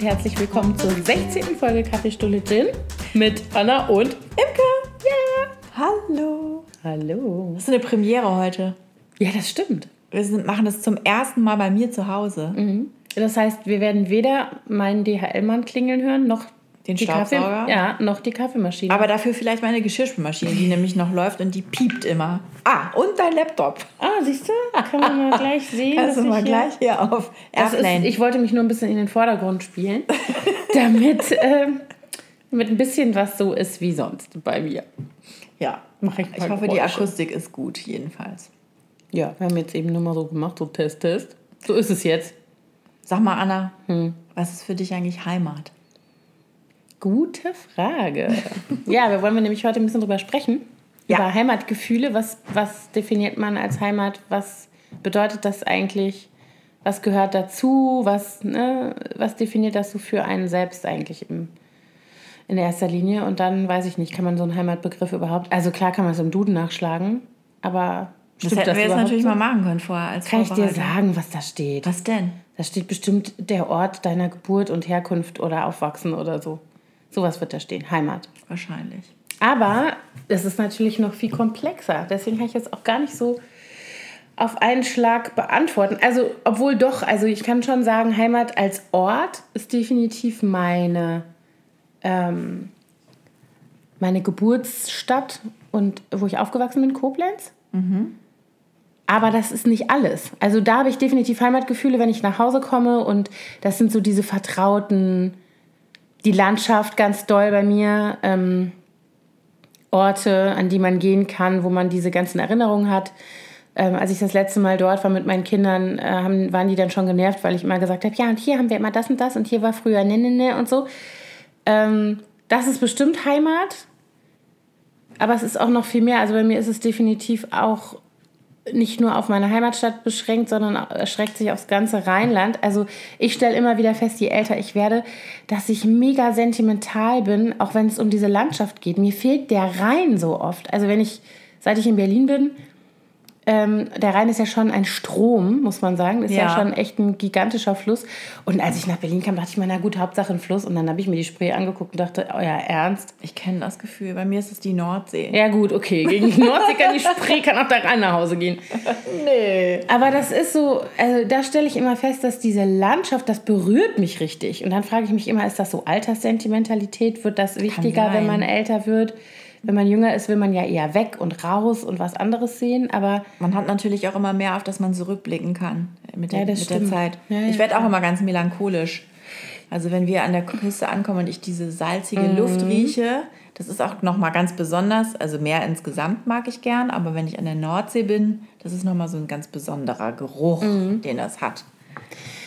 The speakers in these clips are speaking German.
Und herzlich willkommen zur 16. Folge Kaffeestulle Gin mit Anna und Imke. Ja. Hallo. Hallo. Das ist eine Premiere heute. Ja, das stimmt. Wir sind, machen das zum ersten Mal bei mir zu Hause. Mhm. Das heißt, wir werden weder meinen DHL-Mann klingeln hören, noch Den die Staubsauger. Kaffee, ja, noch die Kaffeemaschine. Aber dafür vielleicht meine Geschirrspülmaschine, die nämlich noch läuft und die piept immer. Ah, und dein Laptop. ah, siehst du? Kann man mal gleich sehen. Kannst du mal gleich hier auf Das ist, Airplane. ich wollte mich nur ein bisschen in den Vordergrund spielen, damit, ähm, damit ein bisschen was so ist wie sonst bei mir. ja, Mach ich ich hoffe, die Geräusche. Akustik ist gut, jedenfalls. Ja, wir haben jetzt eben nur mal so gemacht, so Test, Test. So ist es jetzt. Sag mal, Anna, Hm. was ist für dich eigentlich Heimat? Gute Frage. ja, wir wollen wir nämlich heute ein bisschen drüber sprechen. Ja. Über Heimatgefühle. Was, was definiert man als Heimat? Was bedeutet das eigentlich? Was gehört dazu? Was, ne, was definiert das so für einen selbst eigentlich im, in erster Linie? Und dann weiß ich nicht, kann man so einen Heimatbegriff überhaupt. Also klar kann man es im Duden nachschlagen, aber Das hätten wir jetzt natürlich so? mal machen können vorher als Kann ich dir sagen, was da steht? Was denn? Da steht bestimmt der Ort deiner Geburt und Herkunft oder Aufwachsen oder so. Sowas wird da stehen. Heimat. Wahrscheinlich. Aber es ist natürlich noch viel komplexer. Deswegen kann ich jetzt auch gar nicht so auf einen Schlag beantworten. Also, obwohl doch, also ich kann schon sagen, Heimat als Ort ist definitiv meine, ähm, meine Geburtsstadt und wo ich aufgewachsen bin, Koblenz. Aber das ist nicht alles. Also da habe ich definitiv Heimatgefühle, wenn ich nach Hause komme und das sind so diese vertrauten, die Landschaft ganz doll bei mir, ähm, Orte, an die man gehen kann, wo man diese ganzen Erinnerungen hat. Ähm, als ich das letzte Mal dort war mit meinen Kindern, äh, haben, waren die dann schon genervt, weil ich immer gesagt habe, ja, und hier haben wir immer das und das und hier war früher ne, ne, ne und so. Ähm, das ist bestimmt Heimat, aber es ist auch noch viel mehr. Also bei mir ist es definitiv auch nicht nur auf meine Heimatstadt beschränkt, sondern erschreckt sich aufs ganze Rheinland. Also ich stelle immer wieder fest, je älter ich werde, dass ich mega sentimental bin, auch wenn es um diese Landschaft geht. Mir fehlt der Rhein so oft. Also wenn ich, seit ich in Berlin bin, ähm, der Rhein ist ja schon ein Strom, muss man sagen. Ist ja. Ja. schon echt ein gigantischer Fluss. Und als ich nach Berlin kam, dachte ich mir, na gut, Hauptsache ein Fluss. Und dann habe ich mir die Spree angeguckt und dachte, euer Ernst? Ich kenne das Gefühl. Bei mir ist es die Nordsee. Ja gut, okay. Gegen die Nordsee kann die Spree, kann auch der Rhein nach Hause gehen. Nee. Aber das ist so, also da stelle ich immer fest, dass diese Landschaft, das berührt mich richtig. Und dann frage ich mich immer, ist das so Alterssentimentalität? Wird das wichtiger, wenn man älter wird? Wenn man jünger ist, will man ja eher weg und raus und was anderes sehen. Aber Man hat natürlich auch immer mehr, auf das man zurückblicken kann mit, der, Ja, mit der. Zeit. Ja, ja, ich werde auch immer ganz melancholisch. Also wenn wir an der Küste ankommen und ich diese salzige Mhm. Luft rieche, das ist auch nochmal ganz besonders. Also mehr insgesamt mag ich gern, aber wenn ich an der Nordsee bin, das ist nochmal so ein ganz besonderer Geruch, den das hat.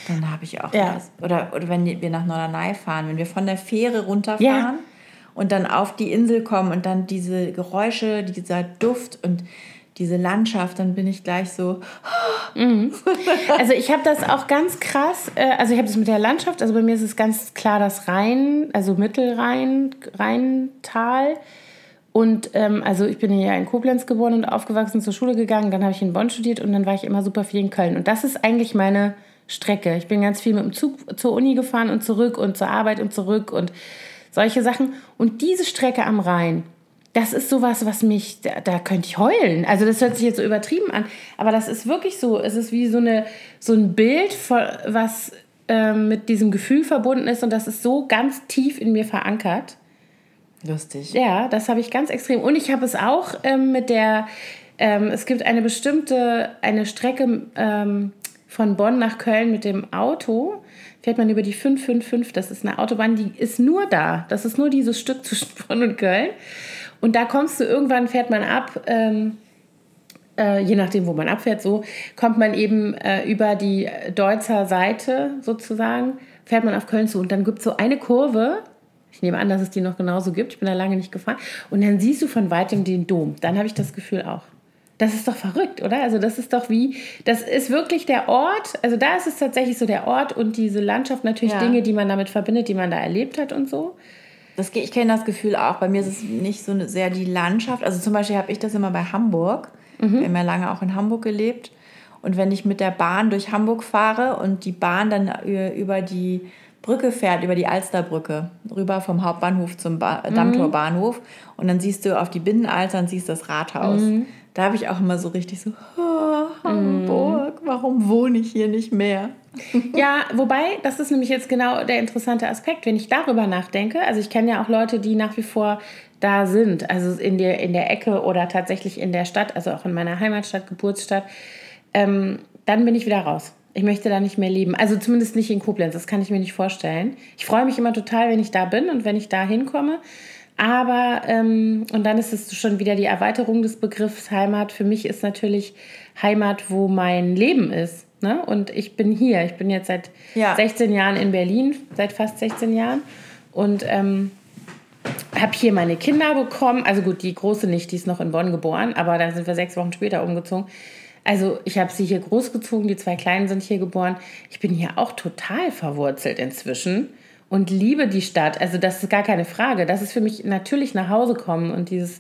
Dann habe ich auch Mhm. Ja. was. Oder, oder wenn wir nach Norderney fahren, wenn wir von der Fähre runterfahren Ja. Und dann auf die Insel kommen und dann diese Geräusche, dieser Duft und diese Landschaft, dann bin ich gleich so, also ich habe das auch ganz krass, äh, also ich habe das mit der Landschaft, also bei mir ist es ganz klar das Rhein, also Mittelrhein, Rheintal. Und ähm, also ich bin ja in Koblenz geboren und aufgewachsen, zur Schule gegangen, dann habe ich in Bonn studiert und dann war ich immer super viel in Köln. Und das ist eigentlich meine Strecke. Ich bin ganz viel mit dem Zug zur Uni gefahren und zurück und zur Arbeit und zurück und solche Sachen. Und diese Strecke am Rhein, das ist sowas, was mich, da, da könnte ich heulen. Also das hört sich jetzt so übertrieben an, aber das ist wirklich so. Es ist wie so, eine, so ein Bild, was ähm, mit diesem Gefühl verbunden ist und das ist so ganz tief in mir verankert. lustig. Ja, das habe ich ganz extrem. Und ich habe es auch ähm, mit der, ähm, es gibt eine bestimmte, eine Strecke ähm, von Bonn nach Köln mit dem Auto. Fährt man über die 555, das ist eine Autobahn, die ist nur da. Das ist nur dieses Stück zwischen Bonn und Köln. Und da kommst du irgendwann, fährt man ab, ähm, äh, je nachdem, wo man abfährt, so kommt man eben äh, über die Deutzer Seite sozusagen, fährt man auf Köln zu. Und dann gibt es so eine Kurve, ich nehme an, dass es die noch genauso gibt, ich bin da lange nicht gefahren, und dann siehst du von weitem den Dom. Dann habe ich das Gefühl auch. Das ist doch verrückt, oder? Also das ist doch wie, das ist wirklich der Ort, also da ist es tatsächlich so der Ort und diese Landschaft, natürlich Ja. Dinge, die man damit verbindet, die man da erlebt hat und so. Das, ich kenne das Gefühl auch. Bei mir ist es nicht so eine- sehr die Landschaft. Also zum Beispiel habe ich das immer bei Hamburg. Wir haben ja lange auch in Hamburg gelebt. Und wenn ich mit der Bahn durch Hamburg fahre und die Bahn dann über die Brücke fährt, über die Alsterbrücke, rüber vom Hauptbahnhof zum ba mhm. Dammtorbahnhof und dann siehst du auf die Binnenalster und siehst das Rathaus. Mhm. Da habe ich auch immer so richtig so, oh, Hamburg, warum wohne ich hier nicht mehr? ja, wobei, das ist nämlich jetzt genau der interessante Aspekt, wenn ich darüber nachdenke. Also ich kenne ja auch Leute, die nach wie vor da sind, also in der, in der Ecke oder tatsächlich in der Stadt, also auch in meiner Heimatstadt, Geburtsstadt, ähm, dann bin ich wieder raus. Ich möchte da nicht mehr leben. Also zumindest nicht in Koblenz, das kann ich mir nicht vorstellen. Ich freue mich immer total, wenn ich da bin und wenn ich da hinkomme. Aber, ähm, und dann ist es schon wieder die Erweiterung des Begriffs Heimat. Für mich ist natürlich Heimat, wo mein Leben ist. Ne? Und ich bin hier. Ich bin jetzt seit ja. 16 Jahren in Berlin, seit fast 16 Jahren. Und ähm, habe hier meine Kinder bekommen. Also gut, die große nicht, die ist noch in Bonn geboren, aber dann sind wir sechs Wochen später umgezogen. Also ich habe sie hier großgezogen, die zwei Kleinen sind hier geboren. Ich bin hier auch total verwurzelt inzwischen und liebe die Stadt. Also das ist gar keine Frage. Das ist für mich natürlich nach Hause kommen und dieses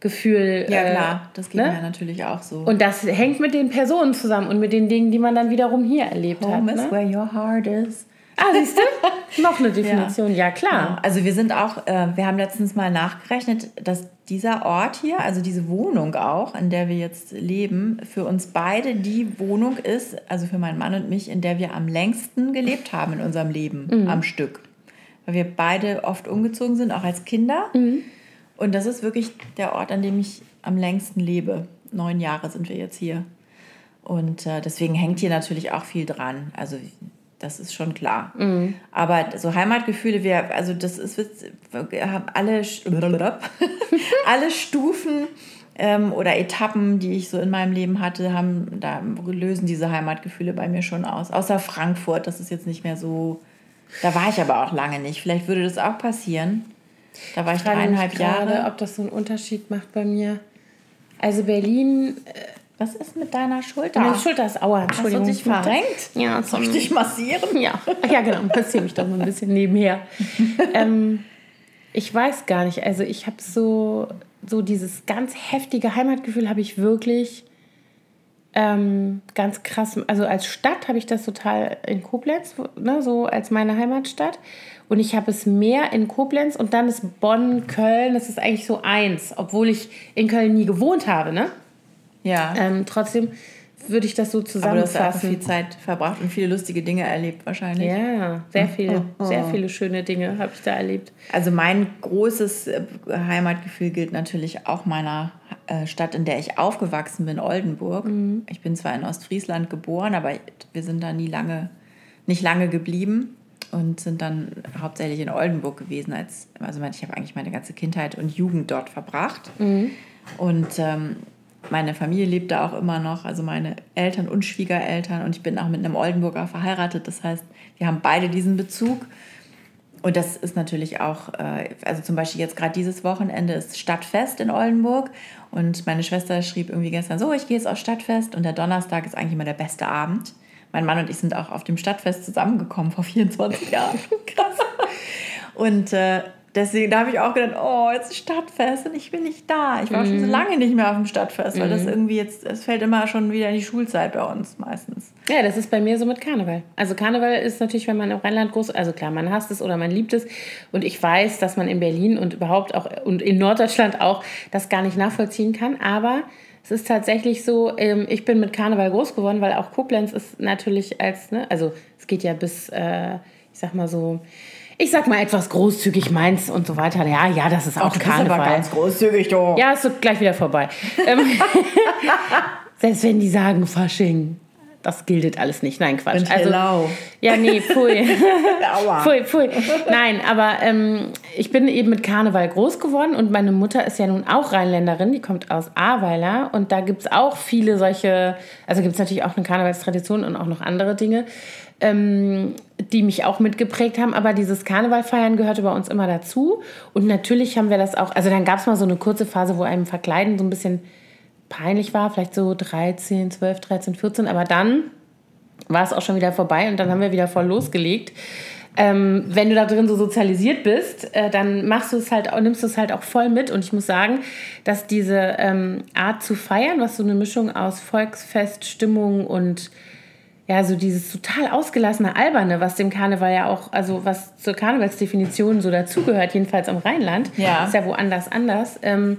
Gefühl. Ja, klar, das geht ne? mir natürlich auch so. Und das hängt mit den Personen zusammen und mit den Dingen, die man dann wiederum hier erlebt Home hat. Home is ne? where your heart is. Ah, siehst du? Noch eine Definition, ja, ja klar. Ja. Also wir sind auch, äh, wir haben letztens mal nachgerechnet, dass dieser Ort hier, also diese Wohnung auch, in der wir jetzt leben, für uns beide die Wohnung ist, also für meinen Mann und mich, in der wir am längsten gelebt haben in unserem Leben mhm. am Stück. Weil wir beide oft umgezogen sind, auch als Kinder. Mhm. Und das ist wirklich der Ort, an dem ich am längsten lebe. Neun Jahre sind wir jetzt hier. Und äh, deswegen hängt hier natürlich auch viel dran. Also das ist schon klar. Mhm. Aber so Heimatgefühle, wir, also das ist, wir haben alle, alle Stufen ähm, oder Etappen, die ich so in meinem Leben hatte, haben, da lösen diese Heimatgefühle bei mir schon aus. Außer Frankfurt, das ist jetzt nicht mehr so. Da war ich aber auch lange nicht. Vielleicht würde das auch passieren. Da war ich, ich dreieinhalb Jahre. ob das so einen Unterschied macht bei mir. Also Berlin. Was ist mit deiner Schulter? Meine Schulter ist aua, Entschuldigung. Hast du dich verrenkt? Ja. Soll ich dich massieren? Ja, ja genau. Massiere mich doch mal ein bisschen nebenher. ähm, ich weiß gar nicht. Also ich habe so, so dieses ganz heftige Heimatgefühl habe ich wirklich ähm, ganz krass. Also als Stadt habe ich das total in Koblenz, ne, so als meine Heimatstadt. Und ich habe es mehr in Koblenz und dann ist Bonn, Köln, das ist eigentlich so eins, obwohl ich in Köln nie gewohnt habe, ne? Ja. Ähm, trotzdem würde ich das so zusammenfassen. Aber du hast viel Zeit verbracht und viele lustige Dinge erlebt wahrscheinlich. Ja, sehr viele, oh, oh. sehr viele schöne Dinge habe ich da erlebt. Also mein großes äh, Heimatgefühl gilt natürlich auch meiner äh, Stadt, in der ich aufgewachsen bin, Oldenburg. Mhm. Ich bin zwar in Ostfriesland geboren, aber wir sind da nie lange, nicht lange geblieben und sind dann hauptsächlich in Oldenburg gewesen. Als, also ich habe eigentlich meine ganze Kindheit und Jugend dort verbracht. Mhm. Und ähm, meine Familie lebt da auch immer noch, also meine Eltern und Schwiegereltern. Und ich bin auch mit einem Oldenburger verheiratet. Das heißt, wir haben beide diesen Bezug. Und das ist natürlich auch, äh, also zum Beispiel jetzt gerade dieses Wochenende ist Stadtfest in Oldenburg. Und meine Schwester schrieb irgendwie gestern so, ich gehe jetzt aufs Stadtfest. Und der Donnerstag ist eigentlich immer der beste Abend. Mein Mann und ich sind auch auf dem Stadtfest zusammengekommen vor 24 Jahren. Krass. Und äh, deswegen, da habe ich auch gedacht, oh, jetzt ist Stadtfest und ich bin nicht da. Ich war mhm. schon so mhm. lange nicht mehr auf dem Stadtfest, weil mhm. das irgendwie jetzt, es fällt immer schon wieder in die Schulzeit bei uns meistens. Ja, das ist bei mir so mit Karneval. Also Karneval ist natürlich, wenn man im Rheinland groß, also klar, man hasst es oder man liebt es. Und ich weiß, dass man in Berlin und überhaupt auch und in Norddeutschland auch das gar nicht nachvollziehen kann. Aber es ist tatsächlich so, ähm, ich bin mit Karneval groß geworden, weil auch Koblenz ist natürlich als, ne, also es geht ja bis, äh, ich sag mal so, ich sag mal etwas großzügig Mainz und so weiter. Ja, ja, das ist auch oh, Karneval. aber ganz großzügig, du. Ja, ist so gleich wieder vorbei. Ähm, selbst wenn die sagen Fasching, das gilt alles nicht. Nein, Quatsch. Bin also, lau. ja, nee, pfui. Aua. pfui, pfui. Nein, aber ähm, ich bin eben mit Karneval groß geworden und meine Mutter ist ja nun auch Rheinländerin, die kommt aus Ahrweiler und da gibt es auch viele solche, also gibt es natürlich auch eine Karnevalstradition und auch noch andere Dinge ähm, die mich auch mitgeprägt haben. Aber dieses Karnevalfeiern gehörte bei uns immer dazu. Und natürlich haben wir das auch, also dann gab es mal so eine kurze Phase, wo einem Verkleiden so ein bisschen peinlich war, vielleicht so 13, 12, 13, 14. Aber dann war es auch schon wieder vorbei und dann haben wir wieder voll losgelegt. ähm, wenn du da drin so sozialisiert bist, äh, dann machst du es halt, nimmst du es halt auch voll mit. Und ich muss sagen, dass diese ähm, Art zu feiern, was so eine Mischung aus Volksfest, Stimmung und ja, so dieses total ausgelassene Alberne, was dem Karneval ja auch, also was zur Karnevalsdefinition so dazugehört, jedenfalls am Rheinland, ja. ist ja woanders anders. Ähm,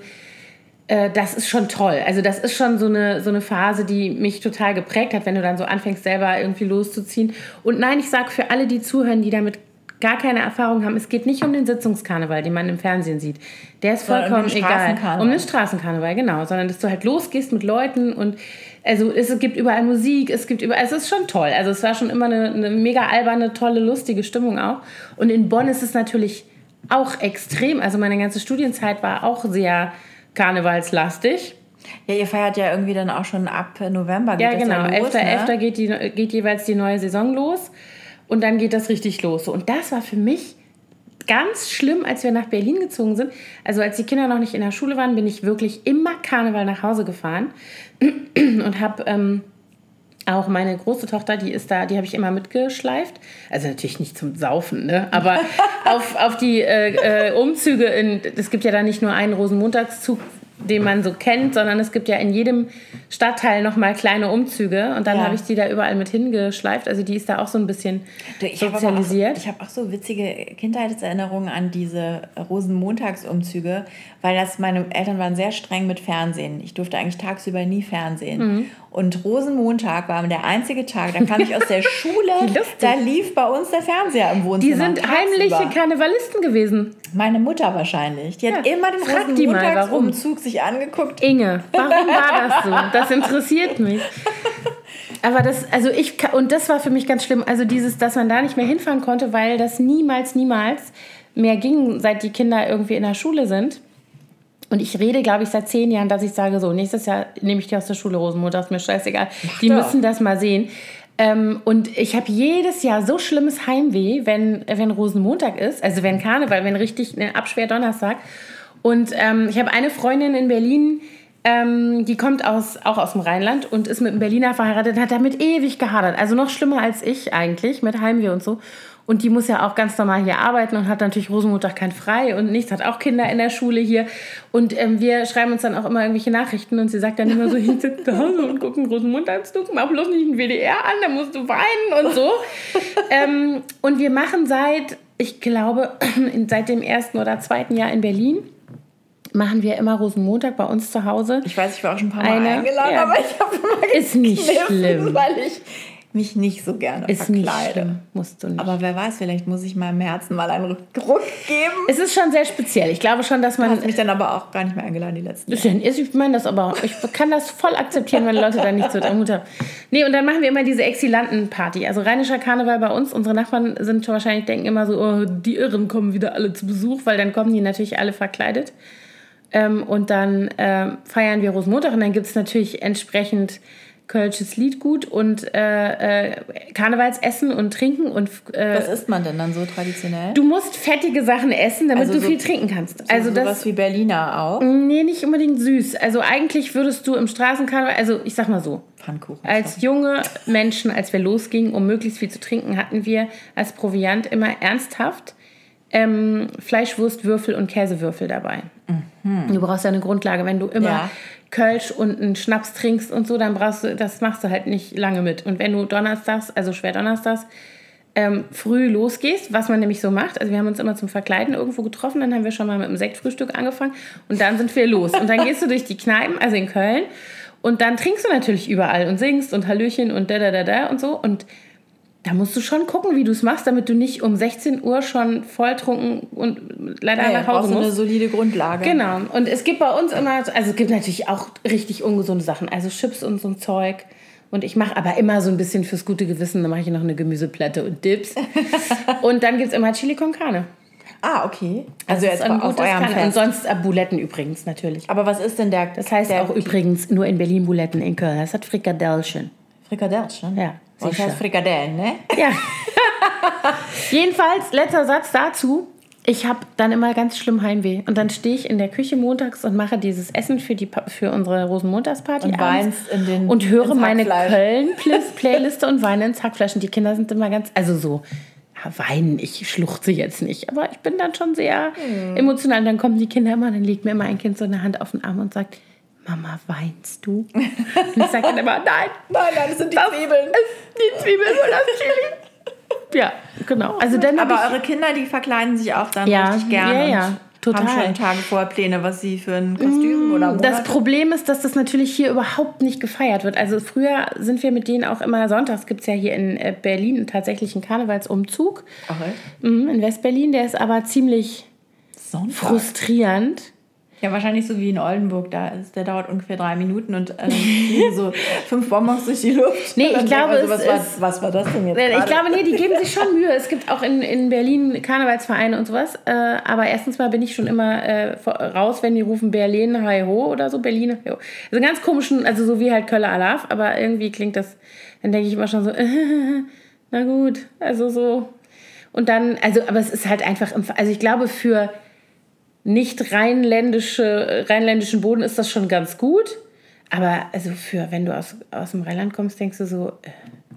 äh, das ist schon toll. Also das ist schon so eine, so eine Phase, die mich total geprägt hat, wenn du dann so anfängst, selber irgendwie loszuziehen. Und nein, ich sage für alle, die zuhören, die damit gar keine Erfahrung haben, es geht nicht um den Sitzungskarneval, den man im Fernsehen sieht. Der ist vollkommen um egal. Um den Straßenkarneval, genau. Sondern dass du halt losgehst mit Leuten und also es gibt überall Musik, es gibt überall, es ist schon toll. Also es war schon immer eine, eine mega alberne, tolle, lustige Stimmung auch. Und in Bonn ist es natürlich auch extrem. Also meine ganze Studienzeit war auch sehr karnevalslastig. Ja, ihr feiert ja irgendwie dann auch schon ab November. Geht ja, genau. Ja 11. Ne? 11. Geht, die, geht jeweils die neue Saison los. Und dann geht das richtig los. Und das war für mich ganz schlimm, als wir nach Berlin gezogen sind. Also als die Kinder noch nicht in der Schule waren, bin ich wirklich immer Karneval nach Hause gefahren und habe ähm, auch meine große Tochter, die ist da, die habe ich immer mitgeschleift. Also natürlich nicht zum Saufen, ne? aber auf, auf die äh, äh, Umzüge. In, es gibt ja da nicht nur einen Rosenmontagszug den man so kennt, sondern es gibt ja in jedem Stadtteil nochmal kleine Umzüge und dann ja. habe ich die da überall mit hingeschleift. Also die ist da auch so ein bisschen du, ich sozialisiert. Hab auch, ich habe auch so witzige Kindheitserinnerungen an diese Rosenmontagsumzüge, weil das meine Eltern waren sehr streng mit Fernsehen. Ich durfte eigentlich tagsüber nie Fernsehen. Mhm. Und Rosenmontag war der einzige Tag, da kam ich aus der Schule, da lief bei uns der Fernseher im Wohnzimmer. Die sind heimliche Karnevalisten gewesen. Meine Mutter wahrscheinlich. Die ja. hat immer den Rosenmontagsumzug sich angeguckt. Inge, warum war das so? Das interessiert mich. Aber das, also ich, und das war für mich ganz schlimm, also dieses, dass man da nicht mehr hinfahren konnte, weil das niemals, niemals mehr ging, seit die Kinder irgendwie in der Schule sind. Und ich rede, glaube ich, seit zehn Jahren, dass ich sage, so, nächstes Jahr nehme ich die aus der Schule, Rosenmutter, ist mir scheißegal. Mach die doch. müssen das mal sehen. Ähm, und ich habe jedes Jahr so schlimmes Heimweh, wenn, wenn Rosenmontag ist, also wenn Karneval, wenn richtig ein Abschwer-Donnerstag. Und ähm, ich habe eine Freundin in Berlin, ähm, die kommt aus, auch aus dem Rheinland und ist mit einem Berliner verheiratet, hat damit ewig gehadert. Also noch schlimmer als ich eigentlich, mit Heimweh und so. Und die muss ja auch ganz normal hier arbeiten und hat natürlich Rosenmontag kein Frei und nichts, hat auch Kinder in der Schule hier. Und ähm, wir schreiben uns dann auch immer irgendwelche Nachrichten und sie sagt dann immer so, ich sitze da und gucke einen Rosenmontagszug, mach bloß nicht ein WDR an, da musst du weinen und so. ähm, und wir machen seit, ich glaube, seit dem ersten oder zweiten Jahr in Berlin, machen wir immer Rosenmontag bei uns zu Hause. Ich weiß, ich war auch schon ein paar Mal eine, eingeladen, ja, aber ich habe immer Ist nicht schlimm. Weil ich mich nicht so gerne ist verkleide. Nicht. Musst du nicht. Aber wer weiß, vielleicht muss ich meinem Herzen mal einen Ruck geben. Es ist schon sehr speziell. Ich glaube schon, dass man. Du hast mich dann aber auch gar nicht mehr eingeladen, die letzten Jahre. Ich meine das aber, ich kann das voll akzeptieren, wenn Leute da nicht so der Mut haben. Nee, und dann machen wir immer diese Exilanten-Party. Also rheinischer Karneval bei uns. Unsere Nachbarn sind wahrscheinlich, denken immer so, oh, die Irren kommen wieder alle zu Besuch, weil dann kommen die natürlich alle verkleidet. Ähm, und dann äh, feiern wir Rosenmontag und dann gibt es natürlich entsprechend kölsches Liedgut und äh, äh, Karnevalsessen und Trinken. Und, äh, Was isst man denn dann so traditionell? Du musst fettige Sachen essen, damit also du so, viel trinken kannst. So, also sowas das, wie Berliner auch? Nee, nicht unbedingt süß. Also eigentlich würdest du im Straßenkarneval, also ich sag mal so, Pfannkuchen. Als junge Menschen, als wir losgingen, um möglichst viel zu trinken, hatten wir als Proviant immer ernsthaft ähm, Fleischwurstwürfel und Käsewürfel dabei. Mhm. Du brauchst ja eine Grundlage, wenn du immer ja. Kölsch und einen Schnaps trinkst und so, dann brauchst du, das machst du halt nicht lange mit. Und wenn du donnerstags, also schwer donnerstags, ähm, früh losgehst, was man nämlich so macht, also wir haben uns immer zum Verkleiden irgendwo getroffen, dann haben wir schon mal mit dem Sektfrühstück angefangen und dann sind wir los. Und dann gehst du durch die Kneipen, also in Köln, und dann trinkst du natürlich überall und singst und Hallöchen und da da da da und so. Und da musst du schon gucken, wie du es machst, damit du nicht um 16 Uhr schon volltrunken und leider ja, nach Hause musst. eine solide Grundlage. Genau. Und es gibt bei uns immer, also es gibt natürlich auch richtig ungesunde Sachen, also Chips und so ein Zeug. Und ich mache aber immer so ein bisschen fürs gute Gewissen, dann mache ich noch eine Gemüseplatte und Dips. und dann gibt es immer Chili con Carne. Ah, okay. Also, also jetzt ein auf eurem Fest. Und sonst äh, Buletten übrigens natürlich. Aber was ist denn der? Das heißt der auch übrigens nur in Berlin Buletten in Köln. Das hat Frikadellchen. Frikadellchen? Ja. Das heißt Frikadellen, ne? Ja. Jedenfalls, letzter Satz dazu. Ich habe dann immer ganz schlimm Heimweh. Und dann stehe ich in der Küche montags und mache dieses Essen für, die, für unsere Rosenmontagsparty. Und weinst in den Und höre meine Köln-Playliste und weine ins Hackfleisch. Und die Kinder sind immer ganz, also so weinen, ich schluchze jetzt nicht, aber ich bin dann schon sehr mhm. emotional. Und dann kommen die Kinder immer, dann legt mir immer ein Kind so eine Hand auf den Arm und sagt, Mama, weinst du? Und ich sage dann immer, nein, nein, nein, das sind die das Zwiebeln. Die Zwiebeln und das Chili. Ja, genau. Also dann Aber eure Kinder, die verkleiden sich auch dann ja, richtig gerne. Ja, ja. Total. Haben schon Tage vorher Pläne, was sie für ein Kostüm mmh, oder Monate? Das Problem ist, dass das natürlich hier überhaupt nicht gefeiert wird. Also früher sind wir mit denen auch immer sonntags, gibt es ja hier in äh, Berlin tatsächlich einen Karnevalsumzug. Ach, echt? Mhm, in Westberlin, der ist aber ziemlich Sonntag. frustrierend. Ja, wahrscheinlich so wie in Oldenburg, da ist, der dauert ungefähr drei Minuten und ähm, so fünf Bonbons durch die Luft. Nee, ich glaube, also, was, war, was war das denn jetzt? Ich gerade? glaube, nee, die geben sich schon Mühe. Es gibt auch in, in Berlin Karnevalsvereine und sowas. Äh, aber erstens mal bin ich schon immer äh, raus, wenn die rufen Berlin Hi Ho oder so, Berlin Hi Ho. Also ganz komischen, also so wie halt Köller Alaf, aber irgendwie klingt das, dann denke ich immer schon so, äh, na gut, also so. Und dann, also, aber es ist halt einfach, also ich glaube, für nicht rheinländische, rheinländischen Boden ist das schon ganz gut. Aber also für, wenn du aus, aus dem Rheinland kommst, denkst du so, äh,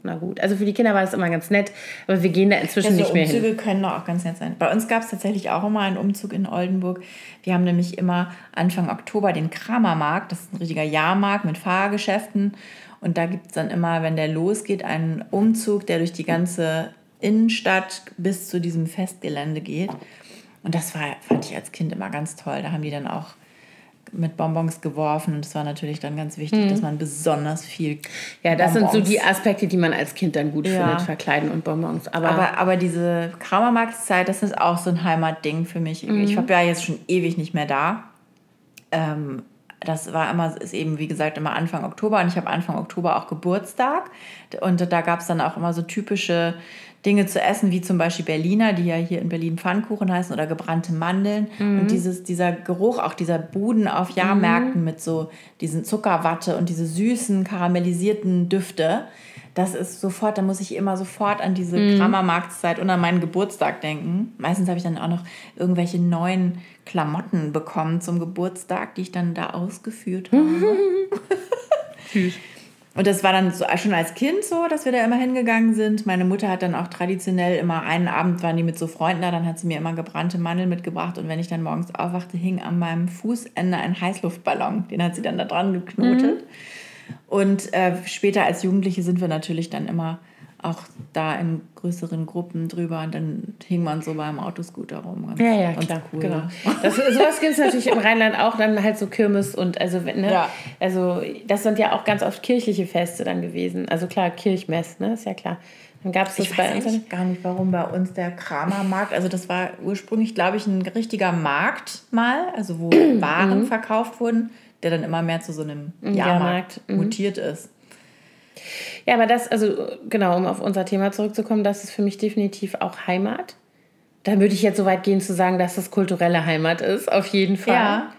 na gut. Also für die Kinder war das immer ganz nett, aber wir gehen da inzwischen ja, so nicht mehr Umzüge hin. Umzüge können auch ganz nett sein. Bei uns gab es tatsächlich auch immer einen Umzug in Oldenburg. Wir haben nämlich immer Anfang Oktober den Kramermarkt. Das ist ein richtiger Jahrmarkt mit Fahrgeschäften. Und da gibt es dann immer, wenn der losgeht, einen Umzug, der durch die ganze Innenstadt bis zu diesem Festgelände geht. Und das war, fand ich als Kind immer ganz toll. Da haben die dann auch mit Bonbons geworfen und es war natürlich dann ganz wichtig, mhm. dass man besonders viel. Ja, das Bonbons sind so die Aspekte, die man als Kind dann gut ja. findet, Verkleiden und Bonbons. Aber, aber, aber diese Kramermarktszeit, das ist auch so ein Heimatding für mich. Mhm. Ich habe ja jetzt schon ewig nicht mehr da. Ähm, das war immer, ist eben wie gesagt immer Anfang Oktober und ich habe Anfang Oktober auch Geburtstag und da gab es dann auch immer so typische Dinge zu essen, wie zum Beispiel Berliner, die ja hier in Berlin Pfannkuchen heißen, oder gebrannte Mandeln. Mhm. Und dieses, dieser Geruch auch dieser Buden auf Jahrmärkten mhm. mit so diesen Zuckerwatte und diese süßen, karamellisierten Düfte, das ist sofort, da muss ich immer sofort an diese mhm. Krammermarktszeit und an meinen Geburtstag denken. Meistens habe ich dann auch noch irgendwelche neuen Klamotten bekommen zum Geburtstag, die ich dann da ausgeführt habe. Süß. Und das war dann so, schon als Kind so, dass wir da immer hingegangen sind. Meine Mutter hat dann auch traditionell immer einen Abend waren die mit so Freunden da, dann hat sie mir immer gebrannte Mandeln mitgebracht und wenn ich dann morgens aufwachte, hing an meinem Fußende ein Heißluftballon. Den hat sie dann da dran geknotet. Mhm. Und äh, später als Jugendliche sind wir natürlich dann immer auch da in größeren Gruppen drüber und dann hing man so beim Autoscooter rum. Ganz, ja, ja, klar, cool. genau. Das, sowas gibt es natürlich im Rheinland auch, dann halt so Kirmes und also, ne, ja. also das sind ja auch ganz oft kirchliche Feste dann gewesen. Also klar, Kirchmess, ne, ist ja klar. Dann gab es das ich bei weiß uns gar nicht, warum bei uns der Kramermarkt, also das war ursprünglich, glaube ich, ein richtiger Markt mal, also wo Waren mhm. verkauft wurden, der dann immer mehr zu so einem Jahrmarkt, Jahrmarkt. Mhm. mutiert ist. Ja, aber das, also genau, um auf unser Thema zurückzukommen, das ist für mich definitiv auch Heimat. Da würde ich jetzt so weit gehen zu sagen, dass das kulturelle Heimat ist, auf jeden Fall. Ja.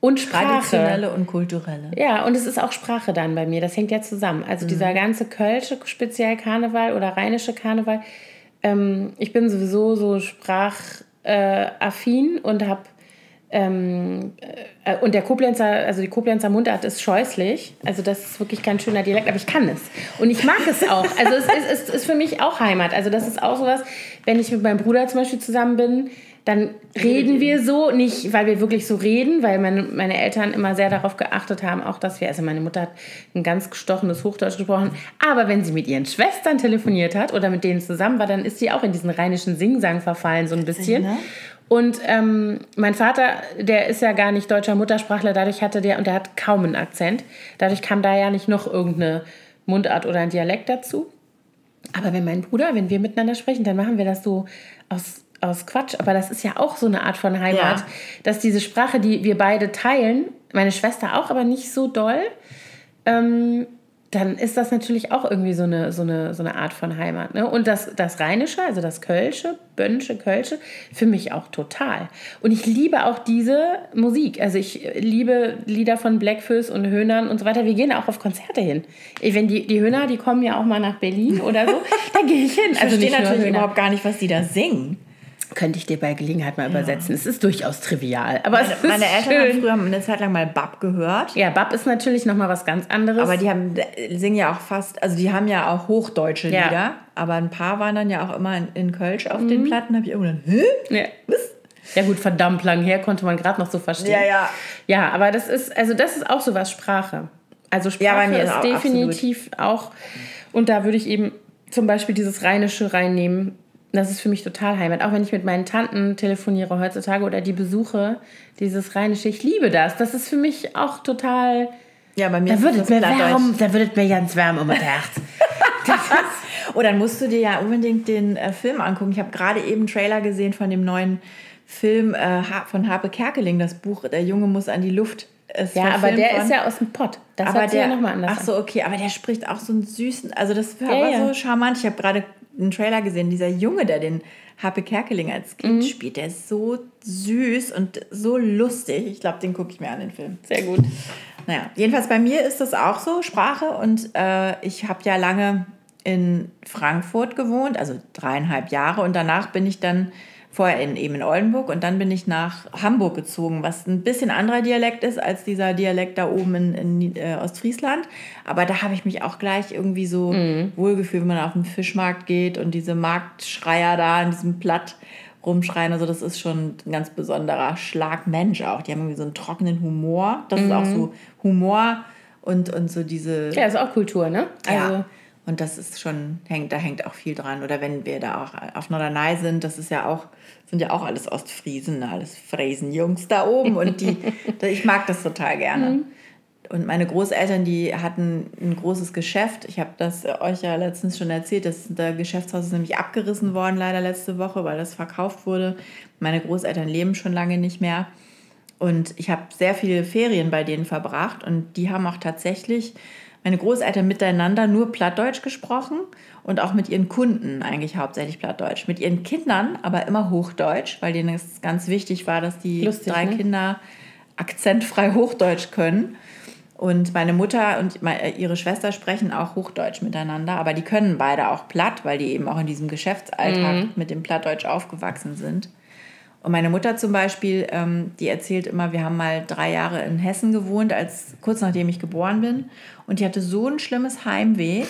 Und Sprache. Traditionelle und kulturelle. Ja, und es ist auch Sprache dann bei mir. Das hängt ja zusammen. Also mhm. dieser ganze Kölsche speziell Karneval oder rheinische Karneval. Ähm, ich bin sowieso so sprachaffin und habe ähm, äh, und der Koblenzer, also die Koblenzer Mundart ist scheußlich. Also das ist wirklich kein schöner Dialekt, aber ich kann es. Und ich mag es auch. Also es ist, ist, ist für mich auch Heimat. Also das ist auch sowas, wenn ich mit meinem Bruder zum Beispiel zusammen bin, dann reden wir so, nicht weil wir wirklich so reden, weil meine, meine Eltern immer sehr darauf geachtet haben, auch dass wir, also meine Mutter hat ein ganz gestochenes Hochdeutsch gesprochen, aber wenn sie mit ihren Schwestern telefoniert hat oder mit denen zusammen war, dann ist sie auch in diesen rheinischen Singsang verfallen, so ein bisschen. Und ähm, mein Vater, der ist ja gar nicht deutscher Muttersprachler, dadurch hatte der, und der hat kaum einen Akzent, dadurch kam da ja nicht noch irgendeine Mundart oder ein Dialekt dazu. Aber wenn mein Bruder, wenn wir miteinander sprechen, dann machen wir das so aus, aus Quatsch. Aber das ist ja auch so eine Art von Heimat, ja. dass diese Sprache, die wir beide teilen, meine Schwester auch, aber nicht so doll, ähm, dann ist das natürlich auch irgendwie so eine, so eine, so eine Art von Heimat. Ne? Und das, das Rheinische, also das Kölsche, Bönsche, Kölsche, für mich auch total. Und ich liebe auch diese Musik. Also ich liebe Lieder von Blackfoes und Höhnern und so weiter. Wir gehen auch auf Konzerte hin. Wenn die, die Höhner, die kommen ja auch mal nach Berlin oder so, da gehe ich hin. Ich also verstehe natürlich Höhner. überhaupt gar nicht, was die da singen. Könnte ich dir bei Gelegenheit mal übersetzen. Es ist durchaus trivial. Aber Meine, es ist meine Eltern schön. haben früher eine Zeit lang mal Bab gehört. Ja, Bab ist natürlich nochmal was ganz anderes. Aber die haben, singen ja auch fast, also die haben ja auch hochdeutsche Ja. Lieder. Aber ein paar waren dann ja auch immer in, in Kölsch auf Mhm. den Platten. habe ich irgendwann, hä? ja. ja gut, verdammt lang her, konnte man gerade noch so verstehen. Ja, ja. Ja, aber das ist, also das ist auch sowas Sprache. Also Sprache Ja, bei mir ist auch, definitiv auch, und da würde ich eben zum Beispiel dieses Rheinische reinnehmen. Das ist für mich total Heimat. Auch wenn ich mit meinen Tanten telefoniere heutzutage oder die besuche, dieses Rheinische, ich liebe das. Das ist für mich auch total. Ja, bei mir Da das es mir warm, da würde es mir ganz warm um das Herz. Oh, dann musst du dir ja unbedingt den äh, Film angucken. Ich habe gerade eben einen Trailer gesehen von dem neuen Film äh, von Harpe Kerkeling, das Buch Der Junge muss an die Luft. Ist Ja, aber der worden. ist ja aus dem Pott. Das aber der, ja nochmal anders Ach so, okay, aber der spricht auch so einen süßen, also das war ja. so charmant. Ich habe gerade einen Trailer gesehen, dieser Junge, der den Happe Kerkeling als Mhm. Kind spielt, der ist so süß und so lustig. Ich glaube, den gucke ich mir an, den Film. Sehr gut. Naja, jedenfalls bei mir ist das auch so, Sprache. Und äh, ich habe ja lange in Frankfurt gewohnt, also dreieinhalb Jahre. Und danach bin ich dann vorher in, eben in Oldenburg und dann bin ich nach Hamburg gezogen, was ein bisschen anderer Dialekt ist als dieser Dialekt da oben in, in äh, Ostfriesland. Aber da habe ich mich auch gleich irgendwie so wohlgefühlt, wenn man auf den Fischmarkt geht und diese Marktschreier da in diesem Platt rumschreien. Also das ist schon ein ganz besonderer Schlag Mensch auch. Die haben irgendwie so einen trockenen Humor. Das ist auch so Humor und, und so diese... Ja, ist auch Kultur, ne? Also, Ja. Und das ist schon, hängt, da hängt auch viel dran. Oder wenn wir da auch auf Norderney sind, das ist ja auch, sind ja auch alles Ostfriesen, ne? alles Fräsenjungs da oben. Und die, ich mag das total gerne. Und meine Großeltern, die hatten ein großes Geschäft. Ich habe das euch ja letztens schon erzählt. Das der Geschäftshaus ist nämlich abgerissen worden, leider letzte Woche, weil das verkauft wurde. Meine Großeltern leben schon lange nicht mehr. Und ich habe sehr viele Ferien bei denen verbracht und die haben auch tatsächlich meine Großeltern miteinander nur Plattdeutsch gesprochen und auch mit ihren Kunden eigentlich hauptsächlich Plattdeutsch. Mit ihren Kindern aber immer Hochdeutsch, weil denen es ganz wichtig war, dass die Lustig, drei ne? Kinder akzentfrei Hochdeutsch können. Und meine Mutter und äh, ihre Schwester sprechen auch Hochdeutsch miteinander, aber die können beide auch platt, weil die eben auch in diesem Geschäftsalltag mit dem Plattdeutsch aufgewachsen sind. Und meine Mutter zum Beispiel, ähm, die erzählt immer, wir haben mal drei Jahre in Hessen gewohnt, als kurz nachdem ich geboren bin. Und die hatte so ein schlimmes Heimweh,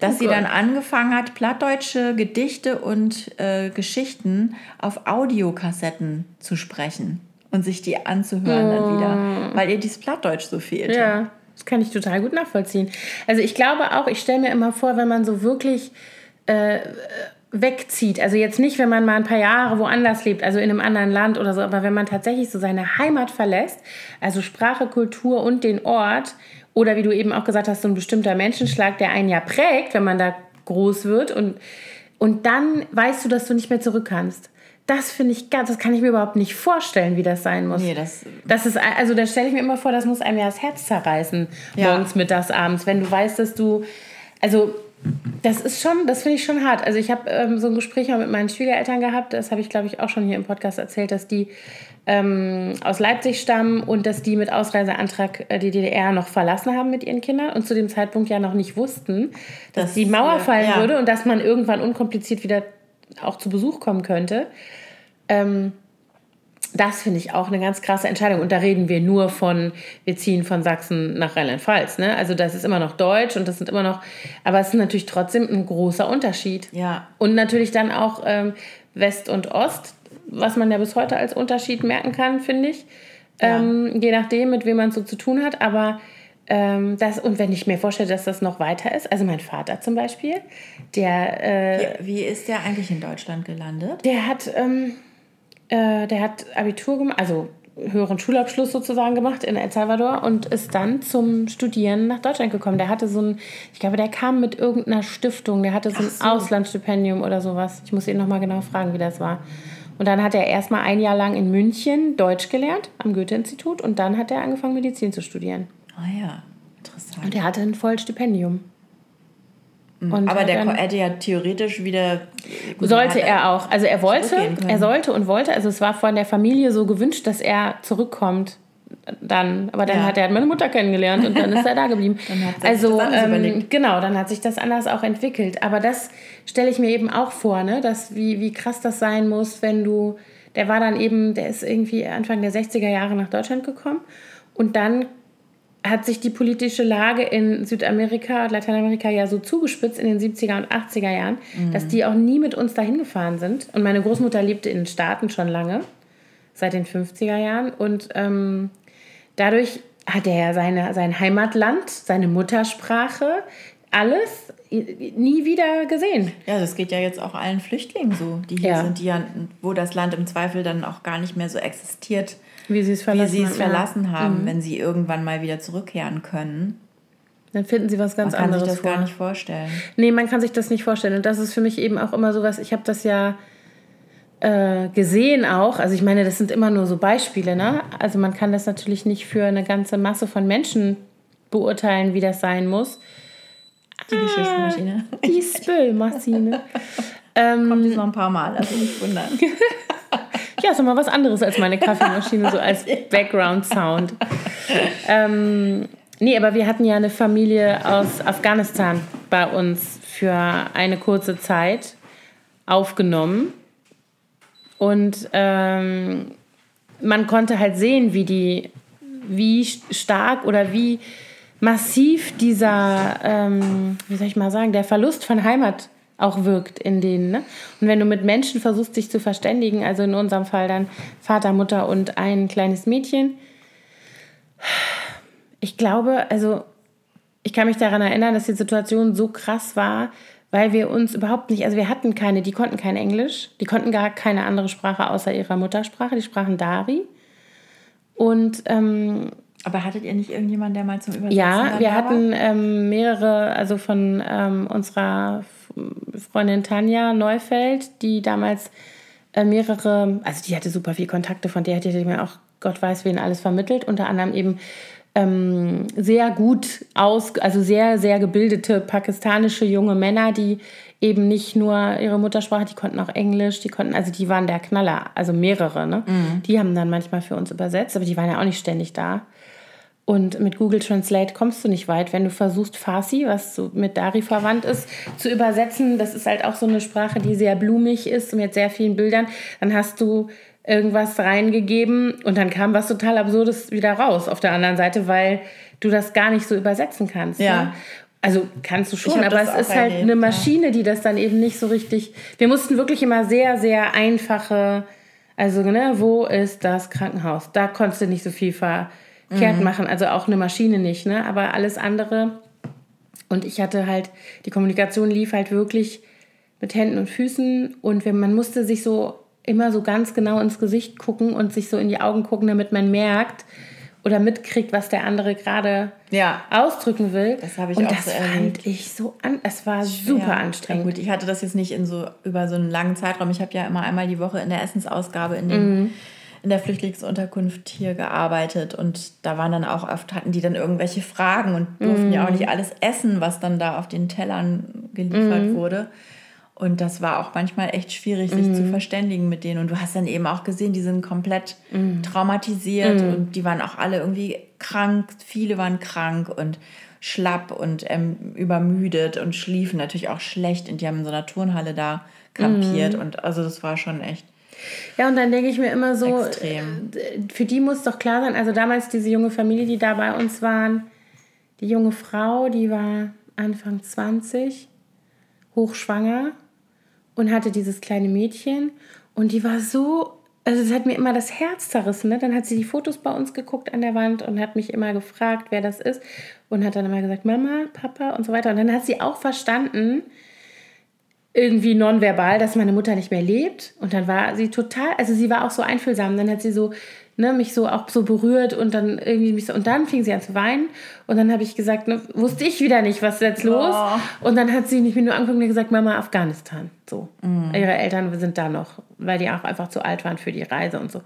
dass Oh sie dann angefangen hat, plattdeutsche Gedichte und äh, Geschichten auf Audiokassetten zu sprechen und sich die anzuhören dann wieder, weil ihr dieses Plattdeutsch so fehlte. Oh. Ja, das kann ich total gut nachvollziehen. Also ich glaube auch, ich stelle mir immer vor, wenn man so wirklich äh, wegzieht, also jetzt nicht, wenn man mal ein paar Jahre woanders lebt, also in einem anderen Land oder so, aber wenn man tatsächlich so seine Heimat verlässt, also Sprache, Kultur und den Ort, oder wie du eben auch gesagt hast, so ein bestimmter Menschenschlag, der einen ja prägt, wenn man da groß wird und, und dann weißt du, dass du nicht mehr zurück kannst. Das finde ich ganz, das kann ich mir überhaupt nicht vorstellen, wie das sein muss. Nee, das, Das ist, also da stelle ich mir immer vor, das muss einem ja das Herz zerreißen, Ja. morgens, mittags, abends, wenn du weißt, dass du, also das ist schon, das finde ich schon hart. Also ich habe ähm, so ein Gespräch mal mit meinen Schwiegereltern gehabt, das habe ich glaube ich auch schon hier im Podcast erzählt, dass die ähm, aus Leipzig stammen und dass die mit Ausreiseantrag äh, die DDR noch verlassen haben mit ihren Kindern und zu dem Zeitpunkt ja noch nicht wussten, dass Das, die Mauer äh, fallen ja. würde und dass man irgendwann unkompliziert wieder auch zu Besuch kommen könnte. Ähm, das finde ich auch eine ganz krasse Entscheidung. Und da reden wir nur von, wir ziehen von Sachsen nach Rheinland-Pfalz. Ne? Also das ist immer noch Deutsch und das sind immer noch, aber es ist natürlich trotzdem ein großer Unterschied. ja, Und natürlich dann auch ähm, West und Ost, was man ja bis heute als Unterschied merken kann, finde ich. Ja. Ähm, je nachdem, mit wem man so zu tun hat. Aber ähm, das, und wenn ich mir vorstelle, dass das noch weiter ist, also mein Vater zum Beispiel, der, äh, Wie, wie ist der eigentlich in Deutschland gelandet? der hat, ähm, äh, der hat Abitur gemacht, also höheren Schulabschluss sozusagen gemacht in El Salvador und ist dann zum Studieren nach Deutschland gekommen. Der hatte so ein, ich glaube, der kam mit irgendeiner Stiftung, der hatte so ein so. Auslandsstipendium oder sowas. Ich muss ihn nochmal genau fragen, wie das war. Und dann hat er erstmal ein Jahr lang in München Deutsch gelernt am Goethe-Institut und dann hat er angefangen, Medizin zu studieren. Ah ja, interessant. Und er hatte ein Vollstipendium. Und Aber der hätte ja theoretisch wieder. Sollte er auch. Also er wollte, er sollte und wollte. Also es war von der Familie so gewünscht, dass er zurückkommt dann. Aber dann ja. hat er meine Mutter kennengelernt und dann ist er da geblieben. also ähm, genau, dann hat sich das anders auch entwickelt. Aber das stelle ich mir eben auch vor, ne? Dass, wie, wie krass das sein muss, wenn du, der war dann eben, der ist irgendwie Anfang der 60er Jahre nach Deutschland gekommen und dann hat sich die politische Lage in Südamerika, Lateinamerika ja so zugespitzt in den 70er und 80er Jahren, mhm. dass die auch nie mit uns dahin gefahren sind. Und meine Großmutter lebte in den Staaten schon lange, seit den 50er Jahren. Und ähm, dadurch hat er ja seine, sein Heimatland, seine Muttersprache, alles nie wieder gesehen. Ja, das geht ja jetzt auch allen Flüchtlingen so, die hier ja. sind, die ja, wo das Land im Zweifel dann auch gar nicht mehr so existiert, wie sie es verlassen, verlassen haben, mhm. wenn sie irgendwann mal wieder zurückkehren können. Dann finden sie was ganz anderes. Man kann sich das vor. gar nicht vorstellen. Nee, man kann sich das nicht vorstellen. Und das ist für mich eben auch immer so was, ich habe das ja äh, gesehen auch. Also ich meine, das sind immer nur so Beispiele, ne? Also man kann das natürlich nicht für eine ganze Masse von Menschen beurteilen, wie das sein muss. Die. Ah, die Spülmaschine. ähm, Kommt jetzt noch ein paar Mal, also nicht wundern. ja, ist nochmal was anderes als meine Kaffeemaschine, so als Background-Sound. Ähm, nee, aber wir hatten ja eine Familie aus Afghanistan bei uns für eine kurze Zeit aufgenommen. Und ähm, man konnte halt sehen, wie die, wie stark oder wie massiv dieser, ähm, wie soll ich mal sagen, der Verlust von Heimat auch wirkt in denen. Ne? Und wenn du mit Menschen versuchst, dich zu verständigen, also in unserem Fall dann Vater, Mutter und ein kleines Mädchen, ich glaube, also ich kann mich daran erinnern, dass die Situation so krass war, weil wir uns überhaupt nicht, also wir hatten keine, die konnten kein Englisch, die konnten gar keine andere Sprache außer ihrer Muttersprache, die sprachen Dari. Und ähm, aber hattet ihr nicht irgendjemanden, der mal zum Übersetzen Ja, wir hatten ähm, mehrere, also von ähm, unserer Freundin Tanja Neufeld, die damals äh, mehrere, also die hatte super viel Kontakte, von der hätte ich mir auch Gott weiß wen alles vermittelt, unter anderem eben ähm, sehr gut aus, also sehr, sehr gebildete pakistanische junge Männer, die eben nicht nur ihre Muttersprache, die konnten auch Englisch, die konnten, also die waren der Knaller, also mehrere, ne? Mhm. Die haben dann manchmal für uns übersetzt, aber die waren ja auch nicht ständig da. Und mit Google Translate kommst du nicht weit. Wenn du versuchst, Farsi, was so mit Dari verwandt ist, zu übersetzen, das ist halt auch so eine Sprache, die sehr blumig ist mit sehr vielen Bildern, dann hast du irgendwas reingegeben und dann kam was total Absurdes wieder raus auf der anderen Seite, weil du das gar nicht so übersetzen kannst. Ja. Ne? Also kannst du schon, aber es ist halt eine Maschine, die das dann eben nicht so richtig. Wir mussten wirklich immer sehr, sehr einfache, also ne, wo ist das Krankenhaus? Da konntest du nicht so viel ver kehrt mhm. machen. Also auch eine Maschine nicht, ne? Aber alles andere. Und ich hatte halt, die Kommunikation lief halt wirklich mit Händen und Füßen und wenn, man musste sich so immer so ganz genau ins Gesicht gucken und sich so in die Augen gucken, damit man merkt oder mitkriegt, was der andere gerade ja. ausdrücken will. Das habe ich und auch das so fand ich so an, es war super anstrengend. Ja, gut, ich hatte das jetzt nicht in so über so einen langen Zeitraum. Ich habe ja immer einmal die Woche in der Essensausgabe in den mhm in der Flüchtlingsunterkunft hier gearbeitet und da waren dann auch oft, hatten die dann irgendwelche Fragen und durften mm. ja auch nicht alles essen, was dann da auf den Tellern geliefert mm. wurde. Und das war auch manchmal echt schwierig, sich mm. zu verständigen mit denen. Und du hast dann eben auch gesehen, die sind komplett mm. traumatisiert mm. und die waren auch alle irgendwie krank. Viele waren krank und schlapp und ähm, übermüdet und schliefen natürlich auch schlecht. Und die haben in so einer Turnhalle da kampiert. Mm. Und also das war schon echt ja, und dann denke ich mir immer so, Extrem. für die muss doch klar sein, also damals diese junge Familie, die da bei uns waren, die junge Frau, die war Anfang 20, hochschwanger und hatte dieses kleine Mädchen und die war so, also es hat mir immer das Herz zerrissen. Ne? Dann hat sie die Fotos bei uns geguckt an der Wand und hat mich immer gefragt, wer das ist und hat dann immer gesagt, Mama, Papa und so weiter. Und dann hat sie auch verstanden, irgendwie nonverbal, dass meine Mutter nicht mehr lebt. Und dann war sie total, also sie war auch so einfühlsam. Dann hat sie so, ne, mich so auch so berührt und dann irgendwie mich so, und dann fing sie an zu weinen. Und dann habe ich gesagt, ne, wusste ich wieder nicht, was ist jetzt los? Oh. Und dann hat sie mich nur angeguckt und gesagt, Mama, Afghanistan. So. Mhm. Ihre Eltern sind da noch, weil die auch einfach zu alt waren für die Reise und so.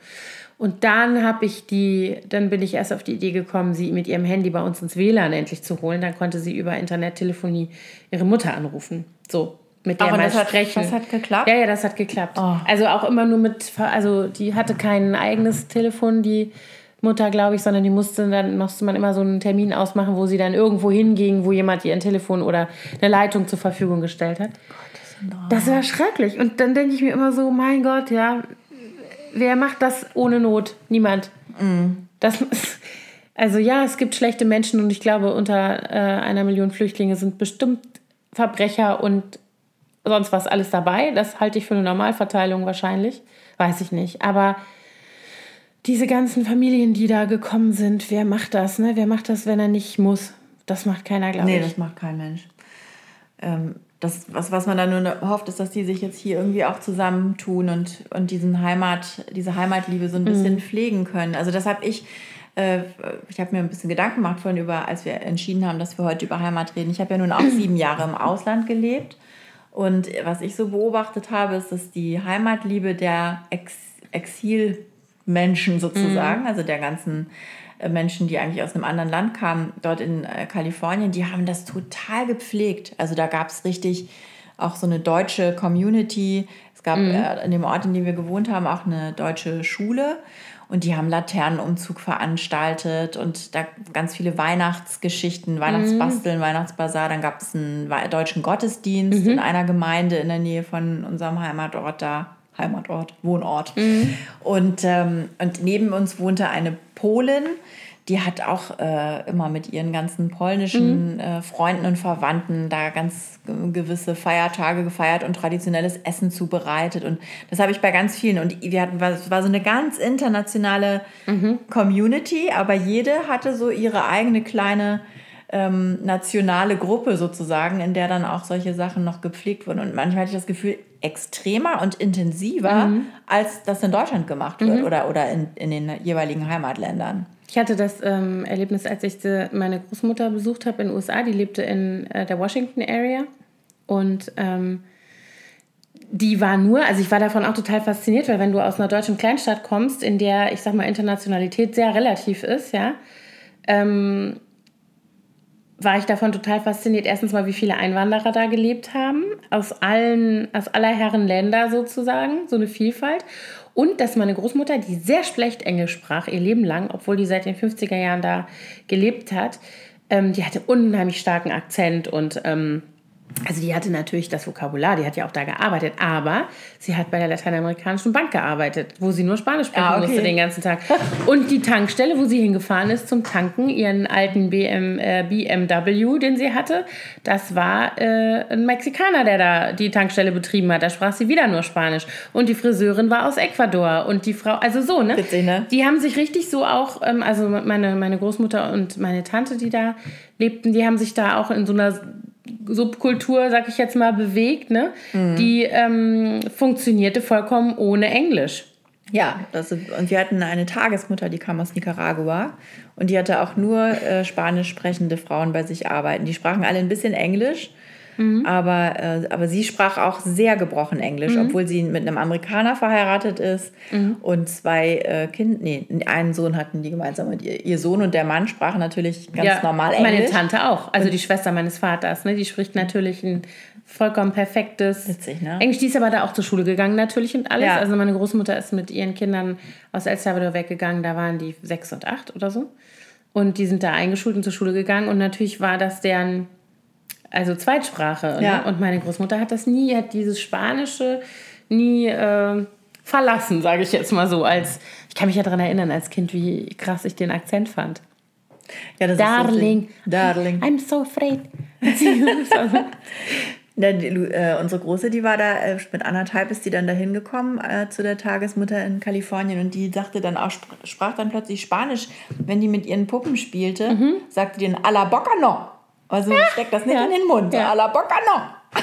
Und dann habe ich die, dann bin ich erst auf die Idee gekommen, sie mit ihrem Handy bei uns ins WLAN endlich zu holen. Dann konnte sie über Internettelefonie ihre Mutter anrufen. So, mit der mal sprechen. Hat, das hat geklappt? Ja, ja, das hat geklappt. Oh. Also auch immer nur mit, also die hatte kein eigenes Telefon, die Mutter, glaube ich, sondern die musste dann musste man immer so einen Termin ausmachen, wo sie dann irgendwo hinging, wo jemand ihr ein Telefon oder eine Leitung zur Verfügung gestellt hat. Das war schrecklich. Und dann denke ich mir immer so, mein Gott, ja, wer macht das ohne Not? Niemand. Mm. Das, also ja, es gibt schlechte Menschen und ich glaube, unter äh, einer Million Flüchtlinge sind bestimmt Verbrecher und sonst was alles dabei. Das halte ich für eine Normalverteilung wahrscheinlich. Weiß ich nicht. Aber diese ganzen Familien, die da gekommen sind, wer macht das? Ne? Wer macht das, wenn er nicht muss? Das macht keiner, glaube nee, ich. Nee, das macht kein Mensch. Ähm, das, was, was man dann nur hofft, ist, dass die sich jetzt hier irgendwie auch zusammentun und, und diesen Heimat, diese Heimatliebe so ein bisschen mhm. pflegen können. Also das habe ich, äh, ich habe mir ein bisschen Gedanken gemacht vorhin über, als wir entschieden haben, dass wir heute über Heimat reden. Ich habe ja nun auch sieben Jahre im Ausland gelebt. Und was ich so beobachtet habe, ist, dass die Heimatliebe der Ex Exilmenschen sozusagen, mhm. also der ganzen äh, Menschen, die eigentlich aus einem anderen Land kamen, dort in äh, Kalifornien, die haben das total gepflegt. Also da gab es richtig auch so eine deutsche Community. Es gab mhm. äh, in dem Ort, in dem wir gewohnt haben, auch eine deutsche Schule. Und die haben Laternenumzug veranstaltet und da ganz viele Weihnachtsgeschichten, Weihnachtsbasteln, mhm. Weihnachtsbazar. Dann gab es einen deutschen Gottesdienst mhm. in einer Gemeinde in der Nähe von unserem Heimatort da. Heimatort, Wohnort. Mhm. Und, ähm, und neben uns wohnte eine Polin, die hat auch äh, immer mit ihren ganzen polnischen mhm. äh, Freunden und Verwandten da ganz gewisse Feiertage gefeiert und traditionelles Essen zubereitet. Und das habe ich bei ganz vielen. Und wir hatten, es war so eine ganz internationale mhm. Community, aber jede hatte so ihre eigene kleine ähm, nationale Gruppe sozusagen, in der dann auch solche Sachen noch gepflegt wurden. Und manchmal hatte ich das Gefühl, extremer und intensiver, mhm. als das in Deutschland gemacht wird mhm. oder, oder in, in den jeweiligen Heimatländern. Ich hatte das ähm, Erlebnis, als ich meine Großmutter besucht habe in den USA. Die lebte in äh, der Washington Area. Und ähm, die war nur, also ich war davon auch total fasziniert, weil wenn du aus einer deutschen Kleinstadt kommst, in der, ich sag mal, Internationalität sehr relativ ist, ja, ähm, war ich davon total fasziniert. Erstens mal, wie viele Einwanderer da gelebt haben, aus allen, aus aller Herren Länder sozusagen, so eine Vielfalt. Und dass meine Großmutter, die sehr schlecht Englisch sprach, ihr Leben lang, obwohl die seit den 50er Jahren da gelebt hat, ähm, die hatte unheimlich starken Akzent und ähm, also die hatte natürlich das Vokabular, die hat ja auch da gearbeitet, aber sie hat bei der lateinamerikanischen Bank gearbeitet, wo sie nur Spanisch sprechen ah, okay. musste den ganzen Tag. Und die Tankstelle, wo sie hingefahren ist zum Tanken, ihren alten BM, äh, BMW, den sie hatte, das war äh, ein Mexikaner, der da die Tankstelle betrieben hat. Da sprach sie wieder nur Spanisch. Und die Friseurin war aus Ecuador und die Frau, also so, ne? Witzig, ne? Die haben sich richtig so auch, ähm, also meine, meine Großmutter und meine Tante, die da lebten, die haben sich da auch in so einer Subkultur, sag ich jetzt mal, bewegt, ne? Mhm. die ähm, funktionierte vollkommen ohne Englisch. Ja, das, und wir hatten eine Tagesmutter, die kam aus Nicaragua und die hatte auch nur äh, spanisch sprechende Frauen bei sich arbeiten. Die sprachen alle ein bisschen Englisch Mhm. Aber, äh, aber sie sprach auch sehr gebrochen Englisch, mhm. obwohl sie mit einem Amerikaner verheiratet ist mhm. und zwei äh, Kinder, nee, einen Sohn hatten die gemeinsam mit ihr. Ihr Sohn und der Mann sprachen natürlich ganz ja, normal Englisch. Meine Tante auch, also die Schwester meines Vaters, ne, die spricht natürlich ein vollkommen perfektes Witzig, ne? Englisch. Die ist aber da auch zur Schule gegangen natürlich und alles. Ja. Also meine Großmutter ist mit ihren Kindern aus El Salvador weggegangen, da waren die sechs und acht oder so. Und die sind da eingeschult und zur Schule gegangen und natürlich war das deren also Zweitsprache. Ne? Ja. Ne? Und meine Großmutter hat das nie, hat dieses Spanische nie äh, verlassen, sage ich jetzt mal so. Als ich kann mich ja daran erinnern als Kind, wie krass ich den Akzent fand. Ja, das Darling, Darling, I'm so afraid. Ja, die, äh, unsere Große, die war da, äh, mit anderthalb ist die dann dahin gekommen äh, zu der Tagesmutter in Kalifornien und die sagte dann auch, sprach dann plötzlich Spanisch, wenn die mit ihren Puppen spielte, mhm. sagte die dann, a la boca no. Also ja. steck das nicht ja. in den Mund. Ja. A la boca no.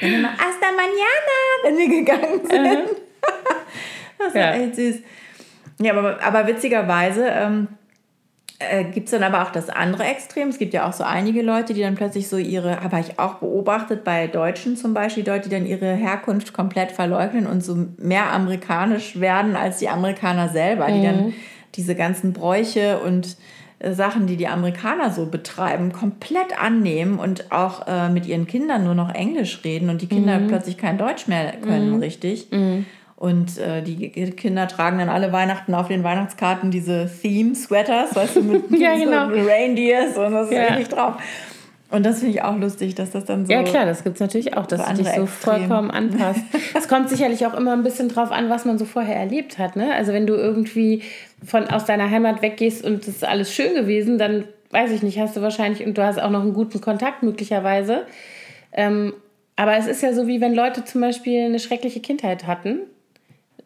Dann immer, hasta mañana, wenn wir gegangen sind. Mhm. das war echt süß. Ja, aber, aber witzigerweise ähm, äh, gibt es dann aber auch das andere Extrem. Es gibt ja auch so einige Leute, die dann plötzlich so ihre, habe ich auch beobachtet bei Deutschen zum Beispiel, Leute, die dann ihre Herkunft komplett verleugnen und so mehr amerikanisch werden als die Amerikaner selber, mhm. die dann mhm. diese ganzen Bräuche und Sachen, die die Amerikaner so betreiben, komplett annehmen und auch äh, mit ihren Kindern nur noch Englisch reden und die Kinder mhm. plötzlich kein Deutsch mehr können, mhm. richtig. Mhm. Und äh, die Kinder tragen dann alle Weihnachten auf den Weihnachtskarten diese Theme-Sweaters, weißt du, mit ja, genau. so Reindeers und das ist ja. richtig drauf. Und das finde ich auch lustig, dass das dann so. Ja, klar, das gibt es natürlich auch, dass du dich so Extrem. vollkommen anpasst. es kommt sicherlich auch immer ein bisschen drauf an, was man so vorher erlebt hat. Ne? Also, wenn du irgendwie von, aus deiner Heimat weggehst und es ist alles schön gewesen, dann weiß ich nicht, hast du wahrscheinlich und du hast auch noch einen guten Kontakt möglicherweise. Ähm, aber es ist ja so, wie wenn Leute zum Beispiel eine schreckliche Kindheit hatten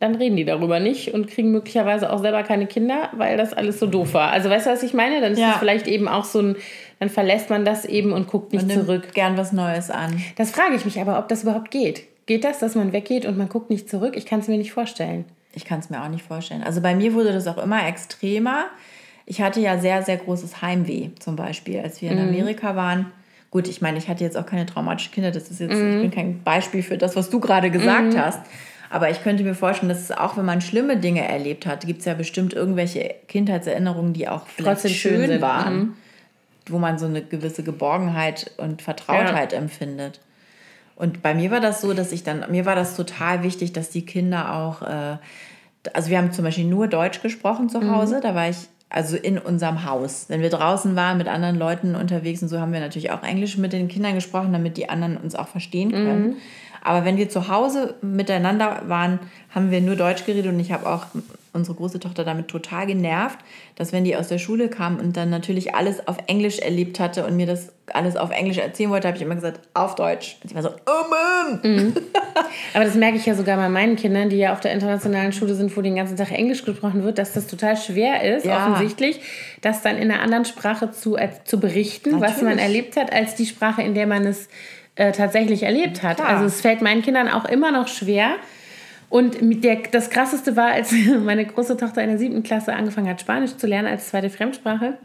dann reden die darüber nicht und kriegen möglicherweise auch selber keine Kinder, weil das alles so doof war. Also weißt du, was ich meine? Dann ist ja. es vielleicht eben auch so ein, dann verlässt man das eben und guckt nicht man zurück. gern was Neues an. Das frage ich mich aber, ob das überhaupt geht. Geht das, dass man weggeht und man guckt nicht zurück? Ich kann es mir nicht vorstellen. Ich kann es mir auch nicht vorstellen. Also bei mir wurde das auch immer extremer. Ich hatte ja sehr, sehr großes Heimweh zum Beispiel, als wir in mhm. Amerika waren. Gut, ich meine, ich hatte jetzt auch keine traumatische Kinder. Das ist jetzt, mhm. ich bin kein Beispiel für das, was du gerade gesagt mhm. hast. Aber ich könnte mir vorstellen, dass auch, wenn man schlimme Dinge erlebt hat, gibt es ja bestimmt irgendwelche Kindheitserinnerungen, die auch vielleicht Trotzdem schön sind. waren, mhm. wo man so eine gewisse Geborgenheit und Vertrautheit ja. empfindet. Und bei mir war das so, dass ich dann, mir war das total wichtig, dass die Kinder auch, äh, also wir haben zum Beispiel nur Deutsch gesprochen zu Hause, mhm. da war ich also in unserem Haus. Wenn wir draußen waren mit anderen Leuten unterwegs und so haben wir natürlich auch Englisch mit den Kindern gesprochen, damit die anderen uns auch verstehen können. Mhm. Aber wenn wir zu Hause miteinander waren, haben wir nur Deutsch geredet und ich habe auch unsere große Tochter damit total genervt, dass wenn die aus der Schule kam und dann natürlich alles auf Englisch erlebt hatte und mir das alles auf Englisch erzählen wollte, habe ich immer gesagt, auf Deutsch. Und sie war so, oh Mann! Mhm. Aber das merke ich ja sogar bei meinen Kindern, die ja auf der internationalen Schule sind, wo den ganzen Tag Englisch gesprochen wird, dass das total schwer ist, ja. offensichtlich, das dann in einer anderen Sprache zu, äh, zu berichten, natürlich. was man erlebt hat, als die Sprache, in der man es äh, tatsächlich erlebt hat. Klar. Also es fällt meinen Kindern auch immer noch schwer. Und der, das Krasseste war, als meine große Tochter in der siebten Klasse angefangen hat, Spanisch zu lernen als zweite Fremdsprache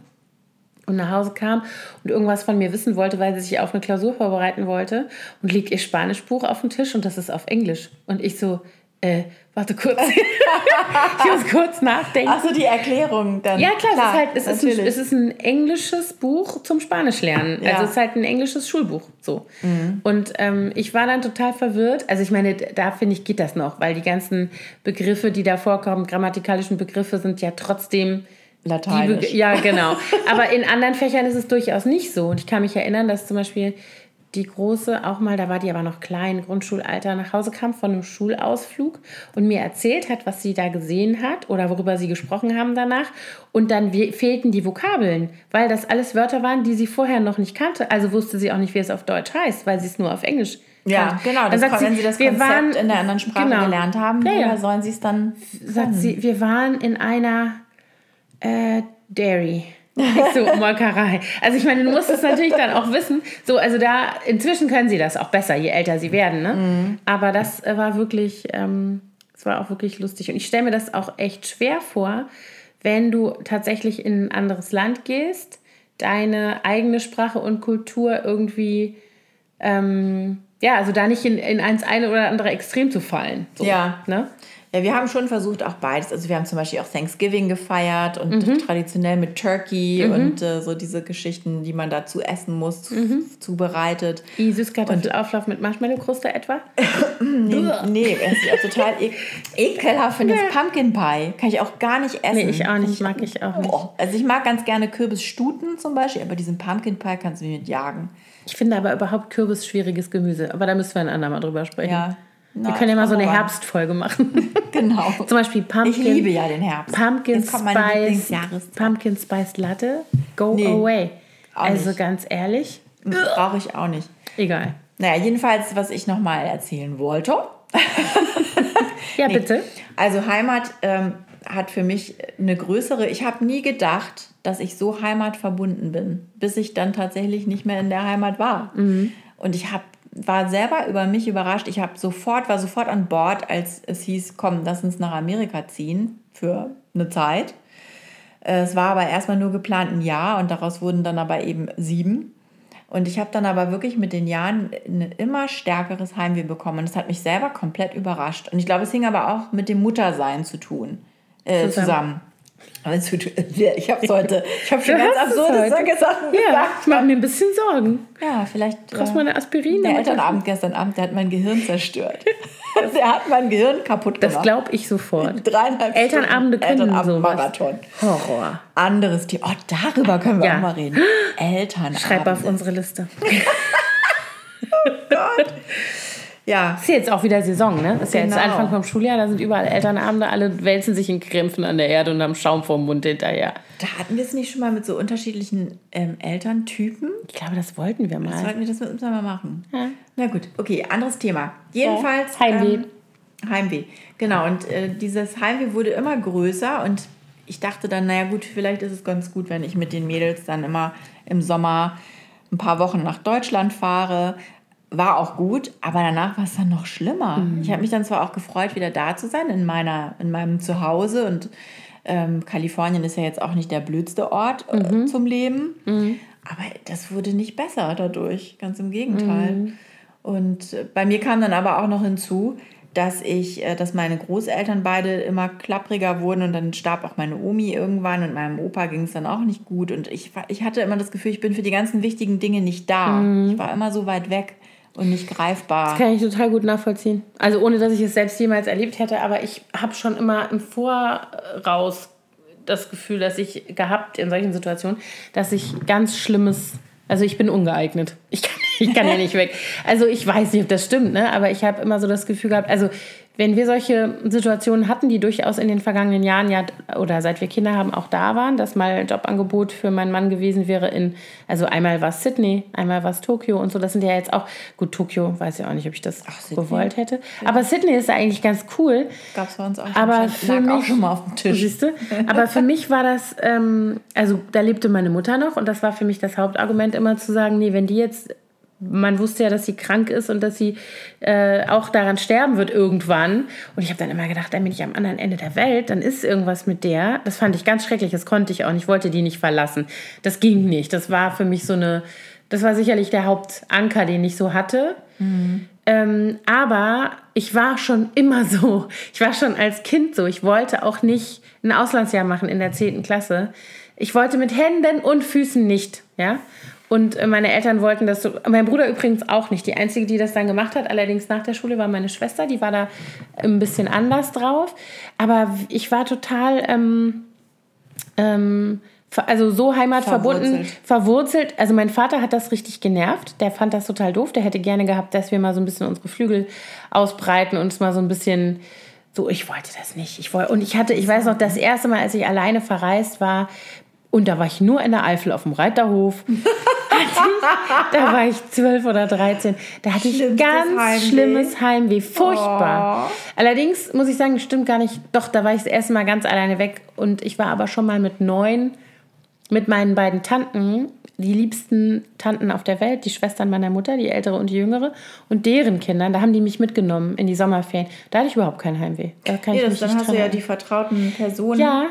und nach Hause kam und irgendwas von mir wissen wollte, weil sie sich auf eine Klausur vorbereiten wollte und liegt ihr Spanischbuch auf dem Tisch und das ist auf Englisch. Und ich so, äh, warte kurz. ich muss kurz nachdenken. Achso, die Erklärung dann. Ja, klar, klar es, ist halt, es, ist ein, es ist ein englisches Buch zum Spanisch lernen. Ja. Also es ist halt ein englisches Schulbuch. So. Mhm. Und ähm, ich war dann total verwirrt. Also ich meine, da finde ich, geht das noch, weil die ganzen Begriffe, die da vorkommen, grammatikalischen Begriffe, sind ja trotzdem. Lateinisch. ja, genau. Aber in anderen Fächern ist es durchaus nicht so. Und ich kann mich erinnern, dass zum Beispiel die Große auch mal, da war die aber noch klein, Grundschulalter, nach Hause kam von einem Schulausflug und mir erzählt hat, was sie da gesehen hat oder worüber sie gesprochen haben danach. Und dann fehlten die Vokabeln, weil das alles Wörter waren, die sie vorher noch nicht kannte. Also wusste sie auch nicht, wie es auf Deutsch heißt, weil sie es nur auf Englisch ja, kann. genau. Das sagt wenn sie, das Konzept waren, in der anderen Sprache genau, gelernt haben, ja, ja. sollen sie es dann. Sagt sie, wir waren in einer äh, Dairy. So, Molkerei. Also ich meine, du musst es natürlich dann auch wissen. So, also da, inzwischen können sie das auch besser, je älter sie werden. Ne? Mhm. Aber das äh, war wirklich, ähm, das war auch wirklich lustig. Und ich stelle mir das auch echt schwer vor, wenn du tatsächlich in ein anderes Land gehst, deine eigene Sprache und Kultur irgendwie, ähm, ja, also da nicht in, in eins eine oder andere Extrem zu fallen. So, ja. Ne? Ja, wir haben schon versucht, auch beides. Also wir haben zum Beispiel auch Thanksgiving gefeiert und mhm. traditionell mit Turkey mhm. und äh, so diese Geschichten, die man dazu essen muss, mhm. zubereitet. Wie Süßkartoffelauflauf mit Marshmallow-Kruste etwa? nee, nee, das ist ja total e ekelhaft. Finde das Pumpkin Pie kann ich auch gar nicht essen. Nee, ich auch nicht, mag ich auch nicht. Oh. Also ich mag ganz gerne Kürbisstuten zum Beispiel, aber diesen Pumpkin Pie kannst du mir mit jagen. Ich finde aber überhaupt Kürbis schwieriges Gemüse. Aber da müssen wir ein andermal drüber sprechen. Ja. Na, wir können ja mal so eine Herbstfolge machen. Genau. Zum Beispiel Pumpkin. Ich liebe ja den Herbst. Pumpkin Spice. Pumpkin Spice Latte. Go nee, away. Also nicht. ganz ehrlich. Brauche ich auch nicht. Egal. Naja, jedenfalls, was ich nochmal erzählen wollte. ja, nee. bitte. Also Heimat ähm, hat für mich eine größere. Ich habe nie gedacht, dass ich so heimatverbunden bin, bis ich dann tatsächlich nicht mehr in der Heimat war. Mhm. Und ich habe war selber über mich überrascht. Ich habe sofort, war sofort an Bord, als es hieß, komm, lass uns nach Amerika ziehen für eine Zeit. Es war aber erstmal nur geplant ein Jahr und daraus wurden dann aber eben sieben. Und ich habe dann aber wirklich mit den Jahren ein immer stärkeres Heimweh bekommen. Und das hat mich selber komplett überrascht. Und ich glaube, es hing aber auch mit dem Muttersein zu tun, äh, zusammen. zusammen. Also, ich habe heute, ich habe schon ganz absurde Sachen gesagt. Ja, ich mache mir ein bisschen Sorgen. Ja, vielleicht. Brauchst du mal eine Aspirin? Der Elternabend gestern Abend, der hat mein Gehirn zerstört. der hat mein Gehirn kaputt gemacht. Das glaube ich sofort. Dreieinhalb Elternabende können Elternabend sowas. Marathon. Horror. Anderes Thema. Oh, darüber können wir Ja. auch mal reden. Elternabend. Schreib auf unsere Liste. Ja, Ist jetzt auch wieder Saison, ne? Ist ja jetzt Genau. Anfang vom Schuljahr, da sind überall Elternabende, alle wälzen sich in Krämpfen an der Erde und haben Schaum vorm Mund hinterher. da hatten wir es nicht schon mal mit so unterschiedlichen ähm, Elterntypen. Ich glaube, das wollten wir mal. Sollten wir das mit uns mal machen? Ja. Na gut, okay, anderes Thema. Jedenfalls. Heimweh. Ähm, Heimweh. Genau, und äh, dieses Heimweh wurde immer größer und ich dachte dann, naja gut, vielleicht ist es ganz gut, wenn ich mit den Mädels dann immer im Sommer ein paar Wochen nach Deutschland fahre. War auch gut, aber danach war es dann noch schlimmer. Ich habe mich dann zwar auch gefreut, wieder da zu sein, in, meiner, in meinem Zuhause und ähm, Kalifornien ist ja jetzt auch nicht der blödste Ort äh, zum Leben. Aber das wurde nicht besser dadurch, ganz im Gegenteil. Und äh, bei mir kam dann aber auch noch hinzu, dass ich, äh, dass meine Großeltern beide immer klappriger wurden und dann starb auch meine Omi irgendwann und meinem Opa ging es dann auch nicht gut. Und ich, ich hatte immer das Gefühl, ich bin für die ganzen wichtigen Dinge nicht da. Ich war immer so weit weg und nicht greifbar. Das kann ich total gut nachvollziehen. Also ohne, dass ich es selbst jemals erlebt hätte, aber ich habe schon immer im Voraus das Gefühl, dass ich gehabt in solchen Situationen, dass ich ganz Schlimmes, also ich bin ungeeignet. Ich kann, ich kann ja nicht weg. Also ich weiß nicht, ob das stimmt, ne? aber ich habe immer so das Gefühl gehabt, also wenn wir solche Situationen hatten, die durchaus in den vergangenen Jahren ja oder seit wir Kinder haben auch da waren, dass mal ein Jobangebot für meinen Mann gewesen wäre in, also einmal war es Sydney, einmal war es Tokio und so, das sind ja jetzt auch, gut, Tokio, weiß ja auch nicht, ob ich das Sydney. gewollt hätte, aber Sydney ist ja eigentlich ganz cool. Gab es bei uns auch schon. Aber für auch mich, schon mal auf dem Tisch. Siehst du? Aber für mich war das, ähm, also da lebte meine Mutter noch und das war für mich das Hauptargument immer zu sagen, nee, wenn die jetzt, man wusste ja, dass sie krank ist und dass sie äh, auch daran sterben wird irgendwann. Und ich habe dann immer gedacht, dann bin ich am anderen Ende der Welt, dann ist irgendwas mit der. Das fand ich ganz schrecklich, das konnte ich auch nicht, ich wollte die nicht verlassen. Das ging nicht. Das war für mich so eine, das war sicherlich der Hauptanker, den ich so hatte. Ähm, aber ich war schon immer so. Ich war schon als Kind so. Ich wollte auch nicht ein Auslandsjahr machen in der 10. Klasse. Ich wollte mit Händen und Füßen nicht. Ja? Und äh, meine Eltern wollten das so. Mein Bruder übrigens auch nicht. Die einzige, die das dann gemacht hat, allerdings nach der Schule, war meine Schwester. Die war da ein bisschen anders drauf. Aber ich war total. Ähm, ähm, also so heimatverbunden, Verwurzelt. verwurzelt. Also mein Vater hat das richtig genervt. Der fand das total doof. Der hätte gerne gehabt, dass wir mal so ein bisschen unsere Flügel ausbreiten und uns mal so ein bisschen so, ich wollte das nicht. Ich wollte, und ich hatte, ich weiß noch, das erste Mal, als ich alleine verreist war, und da war ich nur in der Eifel auf dem Reiterhof. da war ich zwölf oder 13. Da hatte ich Schlimmstes ganz Heimweh. schlimmes Heimweh. Furchtbar. Allerdings muss ich sagen, stimmt gar nicht. Doch, da war ich das erste Mal ganz alleine weg. Und ich war aber schon mal mit neun mit meinen beiden Tanten, die liebsten Tanten auf der Welt, die Schwestern meiner Mutter, die ältere und die jüngere, und deren Kindern, da haben die mich mitgenommen in die Sommerferien. Da hatte ich überhaupt kein Heimweh. Da kann ich Ja, mich das, dann nicht hast du ja die vertrauten Personen. Ja,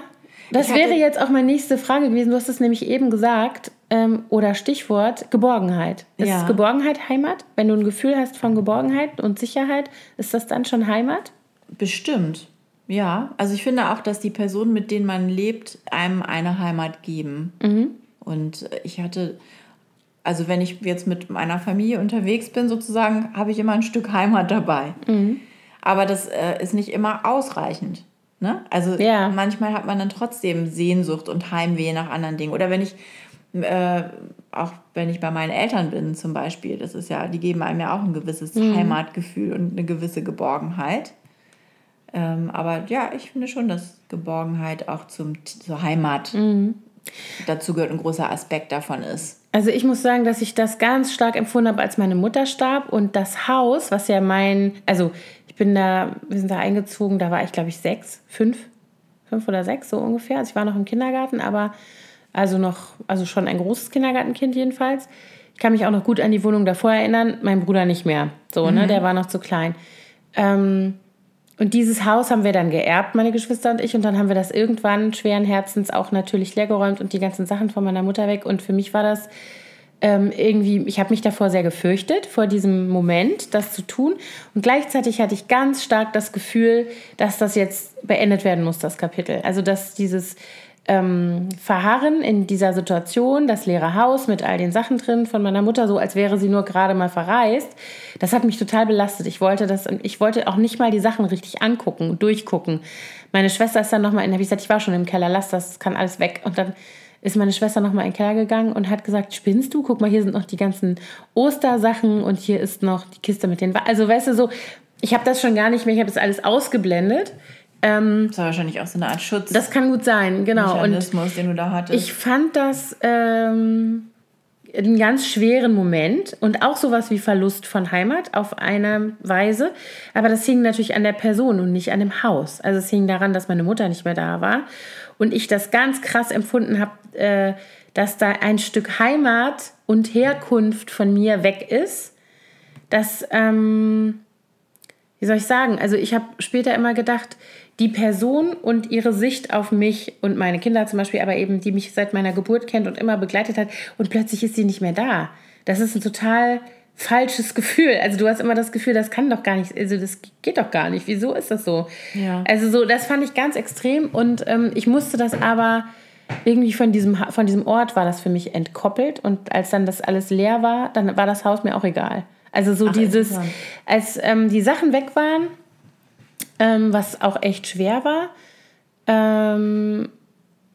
das Ich wäre jetzt auch meine nächste Frage gewesen. Du hast es nämlich eben gesagt. Ähm, oder Stichwort Geborgenheit. Ist Ja. Geborgenheit Heimat? Wenn du ein Gefühl hast von Geborgenheit und Sicherheit, ist das dann schon Heimat? Bestimmt. Ja, also ich finde auch, dass die Personen, mit denen man lebt, einem eine Heimat geben. Und ich hatte, also wenn ich jetzt mit meiner Familie unterwegs bin, sozusagen, habe ich immer ein Stück Heimat dabei. Aber das äh, ist nicht immer ausreichend. Ne? Also Ja. manchmal hat man dann trotzdem Sehnsucht und Heimweh nach anderen Dingen. Oder wenn ich, äh, auch wenn ich bei meinen Eltern bin zum Beispiel, das ist ja, die geben einem ja auch ein gewisses Heimatgefühl und eine gewisse Geborgenheit. Ähm, aber ja, ich finde schon, dass Geborgenheit auch zum, zur Heimat dazu gehört, ein großer Aspekt davon ist. Also ich muss sagen, dass ich das ganz stark empfunden habe, als meine Mutter starb und das Haus, was ja mein, also ich bin da, wir sind da eingezogen, da war ich glaube ich sechs, fünf, fünf oder sechs so ungefähr. Also ich war noch im Kindergarten, aber also noch, also schon ein großes Kindergartenkind jedenfalls. Ich kann mich auch noch gut an die Wohnung davor erinnern, mein Bruder nicht mehr, so ne, der war noch zu klein. Ähm, und dieses Haus haben wir dann geerbt, meine Geschwister und ich. Und dann haben wir das irgendwann schweren Herzens auch natürlich leergeräumt und die ganzen Sachen von meiner Mutter weg. Und für mich war das ähm, irgendwie, ich habe mich davor sehr gefürchtet, vor diesem Moment, das zu tun. Und gleichzeitig hatte ich ganz stark das Gefühl, dass das jetzt beendet werden muss, das Kapitel. Also, dass dieses ähm, Verharren in dieser Situation, das leere Haus mit all den Sachen drin von meiner Mutter, so als wäre sie nur gerade mal verreist, das hat mich total belastet. Ich wollte das, ich wollte auch nicht mal die Sachen richtig angucken, durchgucken. Meine Schwester ist dann nochmal in, habe ich gesagt, ich war schon im Keller, lass das, kann alles weg. Und dann ist meine Schwester nochmal in den Keller gegangen und hat gesagt, spinnst du? Guck mal, hier sind noch die ganzen Ostersachen und hier ist noch die Kiste mit den... Also weißt du, so, ich habe das schon gar nicht mehr, ich habe das alles ausgeblendet. Ähm, das war wahrscheinlich auch so eine Art Schutz. Das kann gut sein, genau. Mechanismus, und den du da hattest. Ich fand das ähm, einen ganz schweren Moment und auch sowas wie Verlust von Heimat auf eine Weise. Aber das hing natürlich an der Person und nicht an dem Haus. Also es hing daran, dass meine Mutter nicht mehr da war und ich das ganz krass empfunden habe, äh, dass da ein Stück Heimat und Herkunft von mir weg ist. Das, ähm, wie soll ich sagen? Also ich habe später immer gedacht, die Person und ihre Sicht auf mich und meine Kinder zum Beispiel, aber eben die mich seit meiner Geburt kennt und immer begleitet hat und plötzlich ist sie nicht mehr da. Das ist ein total falsches Gefühl. Also du hast immer das Gefühl, das kann doch gar nicht, also das geht doch gar nicht. Wieso ist das so? Ja. Also so, das fand ich ganz extrem und ähm, ich musste das aber irgendwie von diesem, von diesem Ort war das für mich entkoppelt und als dann das alles leer war, dann war das Haus mir auch egal. Also so Ach, dieses, als ähm, die Sachen weg waren, ähm, was auch echt schwer war, ähm,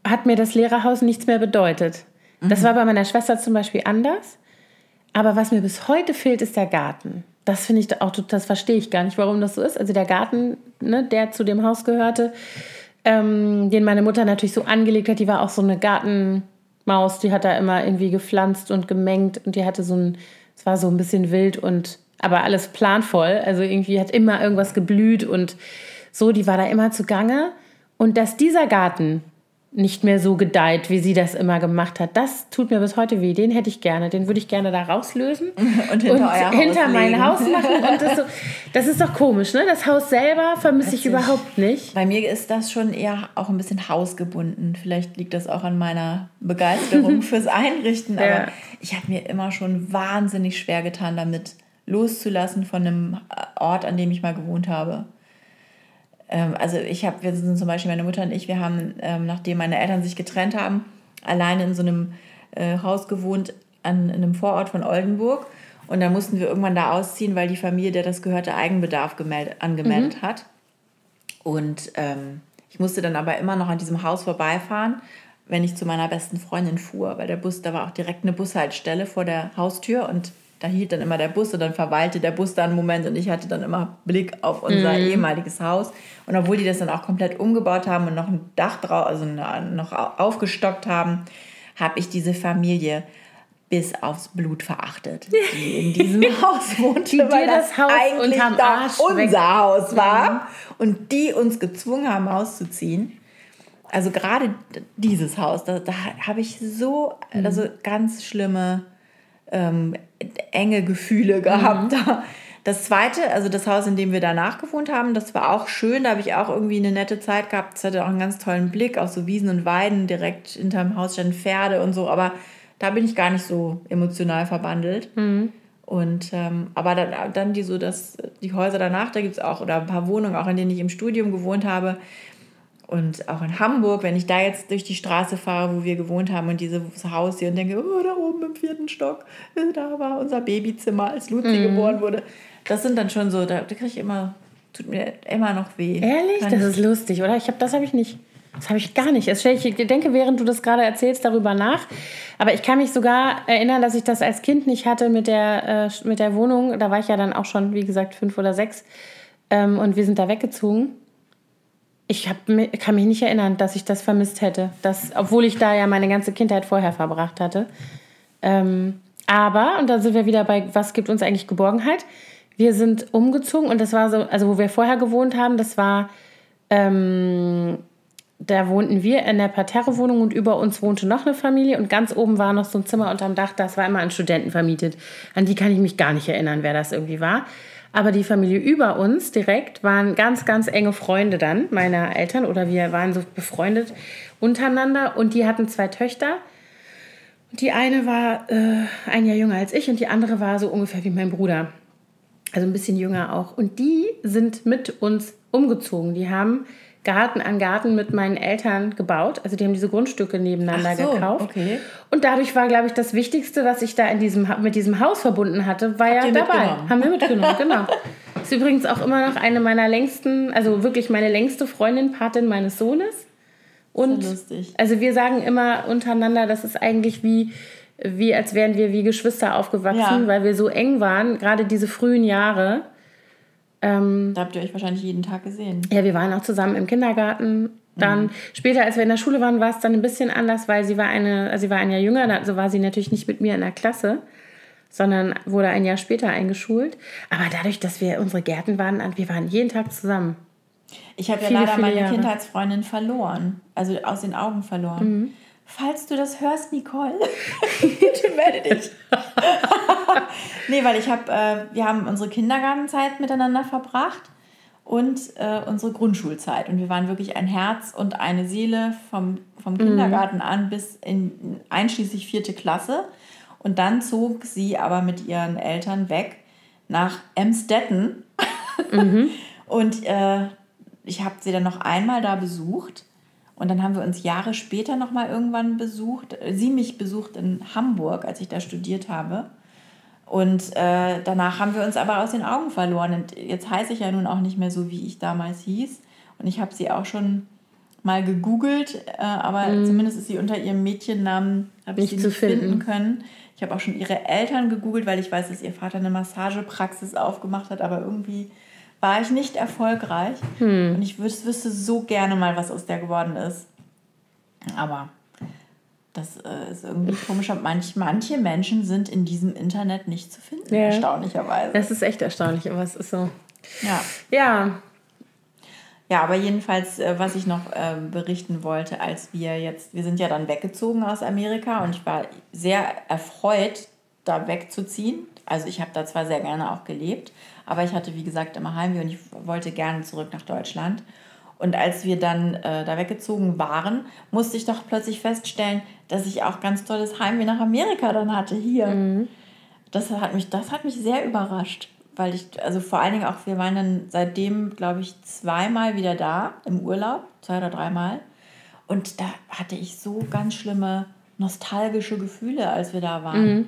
hat mir das Lehrerhaus nichts mehr bedeutet. Mhm. Das war bei meiner Schwester zum Beispiel anders. Aber was mir bis heute fehlt, ist der Garten. Das finde ich auch, das verstehe ich gar nicht, warum das so ist. Also der Garten, ne, der zu dem Haus gehörte, ähm, den meine Mutter natürlich so angelegt hat, die war auch so eine Gartenmaus, die hat da immer irgendwie gepflanzt und gemengt und die hatte so ein, es war so ein bisschen wild und aber alles planvoll. Also irgendwie hat immer irgendwas geblüht und so, die war da immer zugange. Und dass dieser Garten nicht mehr so gedeiht, wie sie das immer gemacht hat, das tut mir bis heute weh. Den hätte ich gerne. Den würde ich gerne da rauslösen und hinter, und hinter Haus mein Haus machen. Und das, so, das ist doch komisch, ne? Das Haus selber vermisse ich überhaupt nicht. Bei mir ist das schon eher auch ein bisschen hausgebunden. Vielleicht liegt das auch an meiner Begeisterung fürs Einrichten. Aber ja. ich habe mir immer schon wahnsinnig schwer getan damit loszulassen von einem Ort, an dem ich mal gewohnt habe. Ähm, also ich habe, wir sind zum Beispiel meine Mutter und ich, wir haben, ähm, nachdem meine Eltern sich getrennt haben, alleine in so einem äh, Haus gewohnt an, in einem Vorort von Oldenburg. Und dann mussten wir irgendwann da ausziehen, weil die Familie, der das gehörte, Eigenbedarf gemeldet, angemeldet mhm. hat. Und ähm, ich musste dann aber immer noch an diesem Haus vorbeifahren, wenn ich zu meiner besten Freundin fuhr, weil der Bus, da war auch direkt eine Bushaltestelle vor der Haustür und da hielt dann immer der Bus und dann verweilte der Bus da einen Moment und ich hatte dann immer Blick auf unser mhm. ehemaliges Haus. Und obwohl die das dann auch komplett umgebaut haben und noch ein Dach drauf, also noch aufgestockt haben, habe ich diese Familie bis aufs Blut verachtet, die in diesem Haus wohnte, die weil das, das Haus eigentlich doch unser weg. Haus war mhm. und die uns gezwungen haben auszuziehen. Also gerade dieses Haus, da, da habe ich so, mhm. also ganz schlimme ähm, enge Gefühle gehabt. Mhm. Das zweite, also das Haus, in dem wir danach gewohnt haben, das war auch schön. Da habe ich auch irgendwie eine nette Zeit gehabt. Es hatte auch einen ganz tollen Blick auf so Wiesen und Weiden. Direkt hinterm Haus standen Pferde und so. Aber da bin ich gar nicht so emotional verbandelt. Mhm. Und ähm, aber dann, dann die so das, die Häuser danach, da gibt es auch, oder ein paar Wohnungen, auch in denen ich im Studium gewohnt habe, und auch in Hamburg, wenn ich da jetzt durch die Straße fahre, wo wir gewohnt haben und dieses Haus sehe und denke, oh, da oben im vierten Stock, äh, da war unser Babyzimmer, als Luzi mhm. geboren wurde. Das sind dann schon so, da, da kriege ich immer, tut mir immer noch weh. Ehrlich? Kann das ist lustig, oder? Ich hab, das habe ich nicht. Das habe ich gar nicht. Ich denke, während du das gerade erzählst, darüber nach. Aber ich kann mich sogar erinnern, dass ich das als Kind nicht hatte mit der, äh, mit der Wohnung. Da war ich ja dann auch schon, wie gesagt, fünf oder sechs. Ähm, und wir sind da weggezogen ich hab, kann mich nicht erinnern, dass ich das vermisst hätte. Das, obwohl ich da ja meine ganze Kindheit vorher verbracht hatte. Ähm, aber, und da sind wir wieder bei, was gibt uns eigentlich Geborgenheit? Wir sind umgezogen und das war so, also wo wir vorher gewohnt haben, das war, ähm, da wohnten wir in der Parterrewohnung und über uns wohnte noch eine Familie und ganz oben war noch so ein Zimmer unterm Dach, das war immer an Studenten vermietet. An die kann ich mich gar nicht erinnern, wer das irgendwie war. Aber die Familie über uns direkt waren ganz, ganz enge Freunde dann meiner Eltern oder wir waren so befreundet untereinander und die hatten zwei Töchter. Die eine war äh, ein Jahr jünger als ich und die andere war so ungefähr wie mein Bruder. Also ein bisschen jünger auch. Und die sind mit uns umgezogen. Die haben Garten an Garten mit meinen Eltern gebaut. Also die haben diese Grundstücke nebeneinander so, gekauft. Okay. Und dadurch war, glaube ich, das Wichtigste, was ich da in diesem, mit diesem Haus verbunden hatte, war Habt ja dabei. Haben wir mitgenommen, genau. Ist übrigens auch immer noch eine meiner längsten, also wirklich meine längste Freundin, Patin meines Sohnes. Und lustig. also wir sagen immer untereinander, das ist eigentlich wie, wie als wären wir wie Geschwister aufgewachsen, ja. weil wir so eng waren, gerade diese frühen Jahre. Ähm, da habt ihr euch wahrscheinlich jeden Tag gesehen. Ja, wir waren auch zusammen im Kindergarten. Dann mhm. später, als wir in der Schule waren, war es dann ein bisschen anders, weil sie war eine, also sie war ein Jahr jünger, also war sie natürlich nicht mit mir in der Klasse, sondern wurde ein Jahr später eingeschult. Aber dadurch, dass wir unsere Gärten waren, wir waren jeden Tag zusammen. Ich habe ja leider meine Jahre. Kindheitsfreundin verloren, also aus den Augen verloren. Mhm. Falls du das hörst, Nicole, bitte melde dich. nee, weil ich habe, äh, wir haben unsere Kindergartenzeit miteinander verbracht und äh, unsere Grundschulzeit. Und wir waren wirklich ein Herz und eine Seele vom, vom mhm. Kindergarten an bis in einschließlich vierte Klasse. Und dann zog sie aber mit ihren Eltern weg nach Emstetten. Mhm. und äh, ich habe sie dann noch einmal da besucht. Und dann haben wir uns Jahre später noch mal irgendwann besucht. Sie mich besucht in Hamburg, als ich da studiert habe. Und äh, danach haben wir uns aber aus den Augen verloren. Und jetzt heiße ich ja nun auch nicht mehr so, wie ich damals hieß. Und ich habe sie auch schon mal gegoogelt, äh, aber mm. zumindest ist sie unter ihrem Mädchennamen, habe ich sie nicht finden. finden können. Ich habe auch schon ihre Eltern gegoogelt, weil ich weiß, dass ihr Vater eine Massagepraxis aufgemacht hat, aber irgendwie war ich nicht erfolgreich. Hm. Und ich wüsste so gerne mal, was aus der geworden ist. Aber das äh, ist irgendwie komisch. Manch, manche Menschen sind in diesem Internet nicht zu finden, ja. erstaunlicherweise. Das ist echt erstaunlich, aber es ist so. Ja. Ja. Ja, aber jedenfalls, äh, was ich noch äh, berichten wollte, als wir jetzt, wir sind ja dann weggezogen aus Amerika und ich war sehr erfreut, da wegzuziehen. Also ich habe da zwar sehr gerne auch gelebt, aber ich hatte, wie gesagt, immer Heimweh und ich wollte gerne zurück nach Deutschland. Und als wir dann äh, da weggezogen waren, musste ich doch plötzlich feststellen, dass ich auch ganz tolles Heimweh nach Amerika dann hatte hier. Mhm. Das hat mich, das hat mich sehr überrascht, weil ich, also vor allen Dingen auch, wir waren dann seitdem, glaube ich, zweimal wieder da im Urlaub, zwei oder dreimal. Und da hatte ich so ganz schlimme nostalgische Gefühle, als wir da waren. Mhm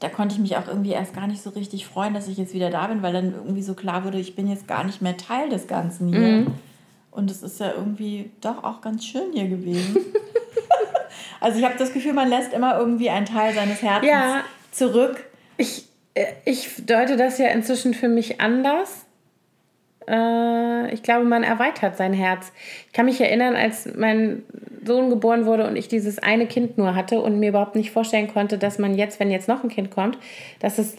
da konnte ich mich auch irgendwie erst gar nicht so richtig freuen, dass ich jetzt wieder da bin, weil dann irgendwie so klar wurde, ich bin jetzt gar nicht mehr Teil des Ganzen hier. Mhm. Und es ist ja irgendwie doch auch ganz schön hier gewesen. also ich habe das Gefühl, man lässt immer irgendwie einen Teil seines Herzens ja, zurück. Ich, äh, ich deute das ja inzwischen für mich anders. Äh, ich glaube, man erweitert sein Herz. Ich kann mich erinnern, als mein Sohn geboren wurde und ich dieses eine Kind nur hatte und mir überhaupt nicht vorstellen konnte, dass man jetzt, wenn jetzt noch ein Kind kommt, dass, es,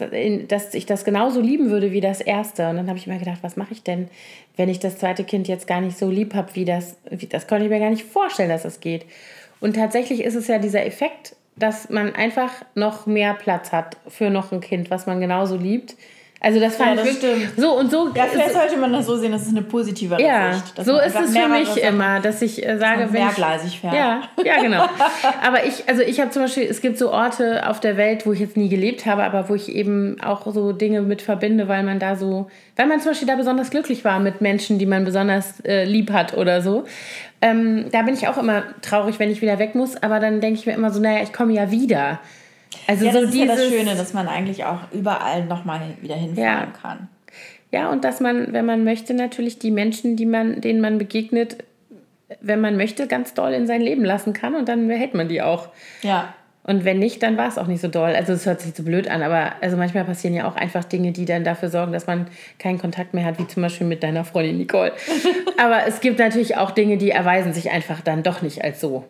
dass ich das genauso lieben würde wie das erste. Und dann habe ich mir gedacht, was mache ich denn, wenn ich das zweite Kind jetzt gar nicht so lieb habe, wie das, wie, das konnte ich mir gar nicht vorstellen, dass es geht. Und tatsächlich ist es ja dieser Effekt, dass man einfach noch mehr Platz hat für noch ein Kind, was man genauso liebt also das fand ja, das ich stimmt. so und so. Ja, vielleicht sollte man das so sehen, das ist eine positive ja, Sicht. So ist es für mich immer, dass ich äh, sage, wenn mehrgleisig fährt. Ja, ja, genau. aber ich, also ich habe zum Beispiel, es gibt so Orte auf der Welt, wo ich jetzt nie gelebt habe, aber wo ich eben auch so Dinge mit verbinde, weil man da so, weil man zum Beispiel da besonders glücklich war mit Menschen, die man besonders äh, lieb hat oder so. Ähm, da bin ich auch immer traurig, wenn ich wieder weg muss, aber dann denke ich mir immer so, naja, ich komme ja wieder. Also ja, so das ist dieses, ja das Schöne, dass man eigentlich auch überall nochmal wieder hinfahren ja. kann. Ja, und dass man, wenn man möchte, natürlich die Menschen, die man, denen man begegnet, wenn man möchte, ganz doll in sein Leben lassen kann und dann behält man die auch. Ja. Und wenn nicht, dann war es auch nicht so doll. Also es hört sich so blöd an, aber also manchmal passieren ja auch einfach Dinge, die dann dafür sorgen, dass man keinen Kontakt mehr hat, wie zum Beispiel mit deiner Freundin Nicole. aber es gibt natürlich auch Dinge, die erweisen sich einfach dann doch nicht als so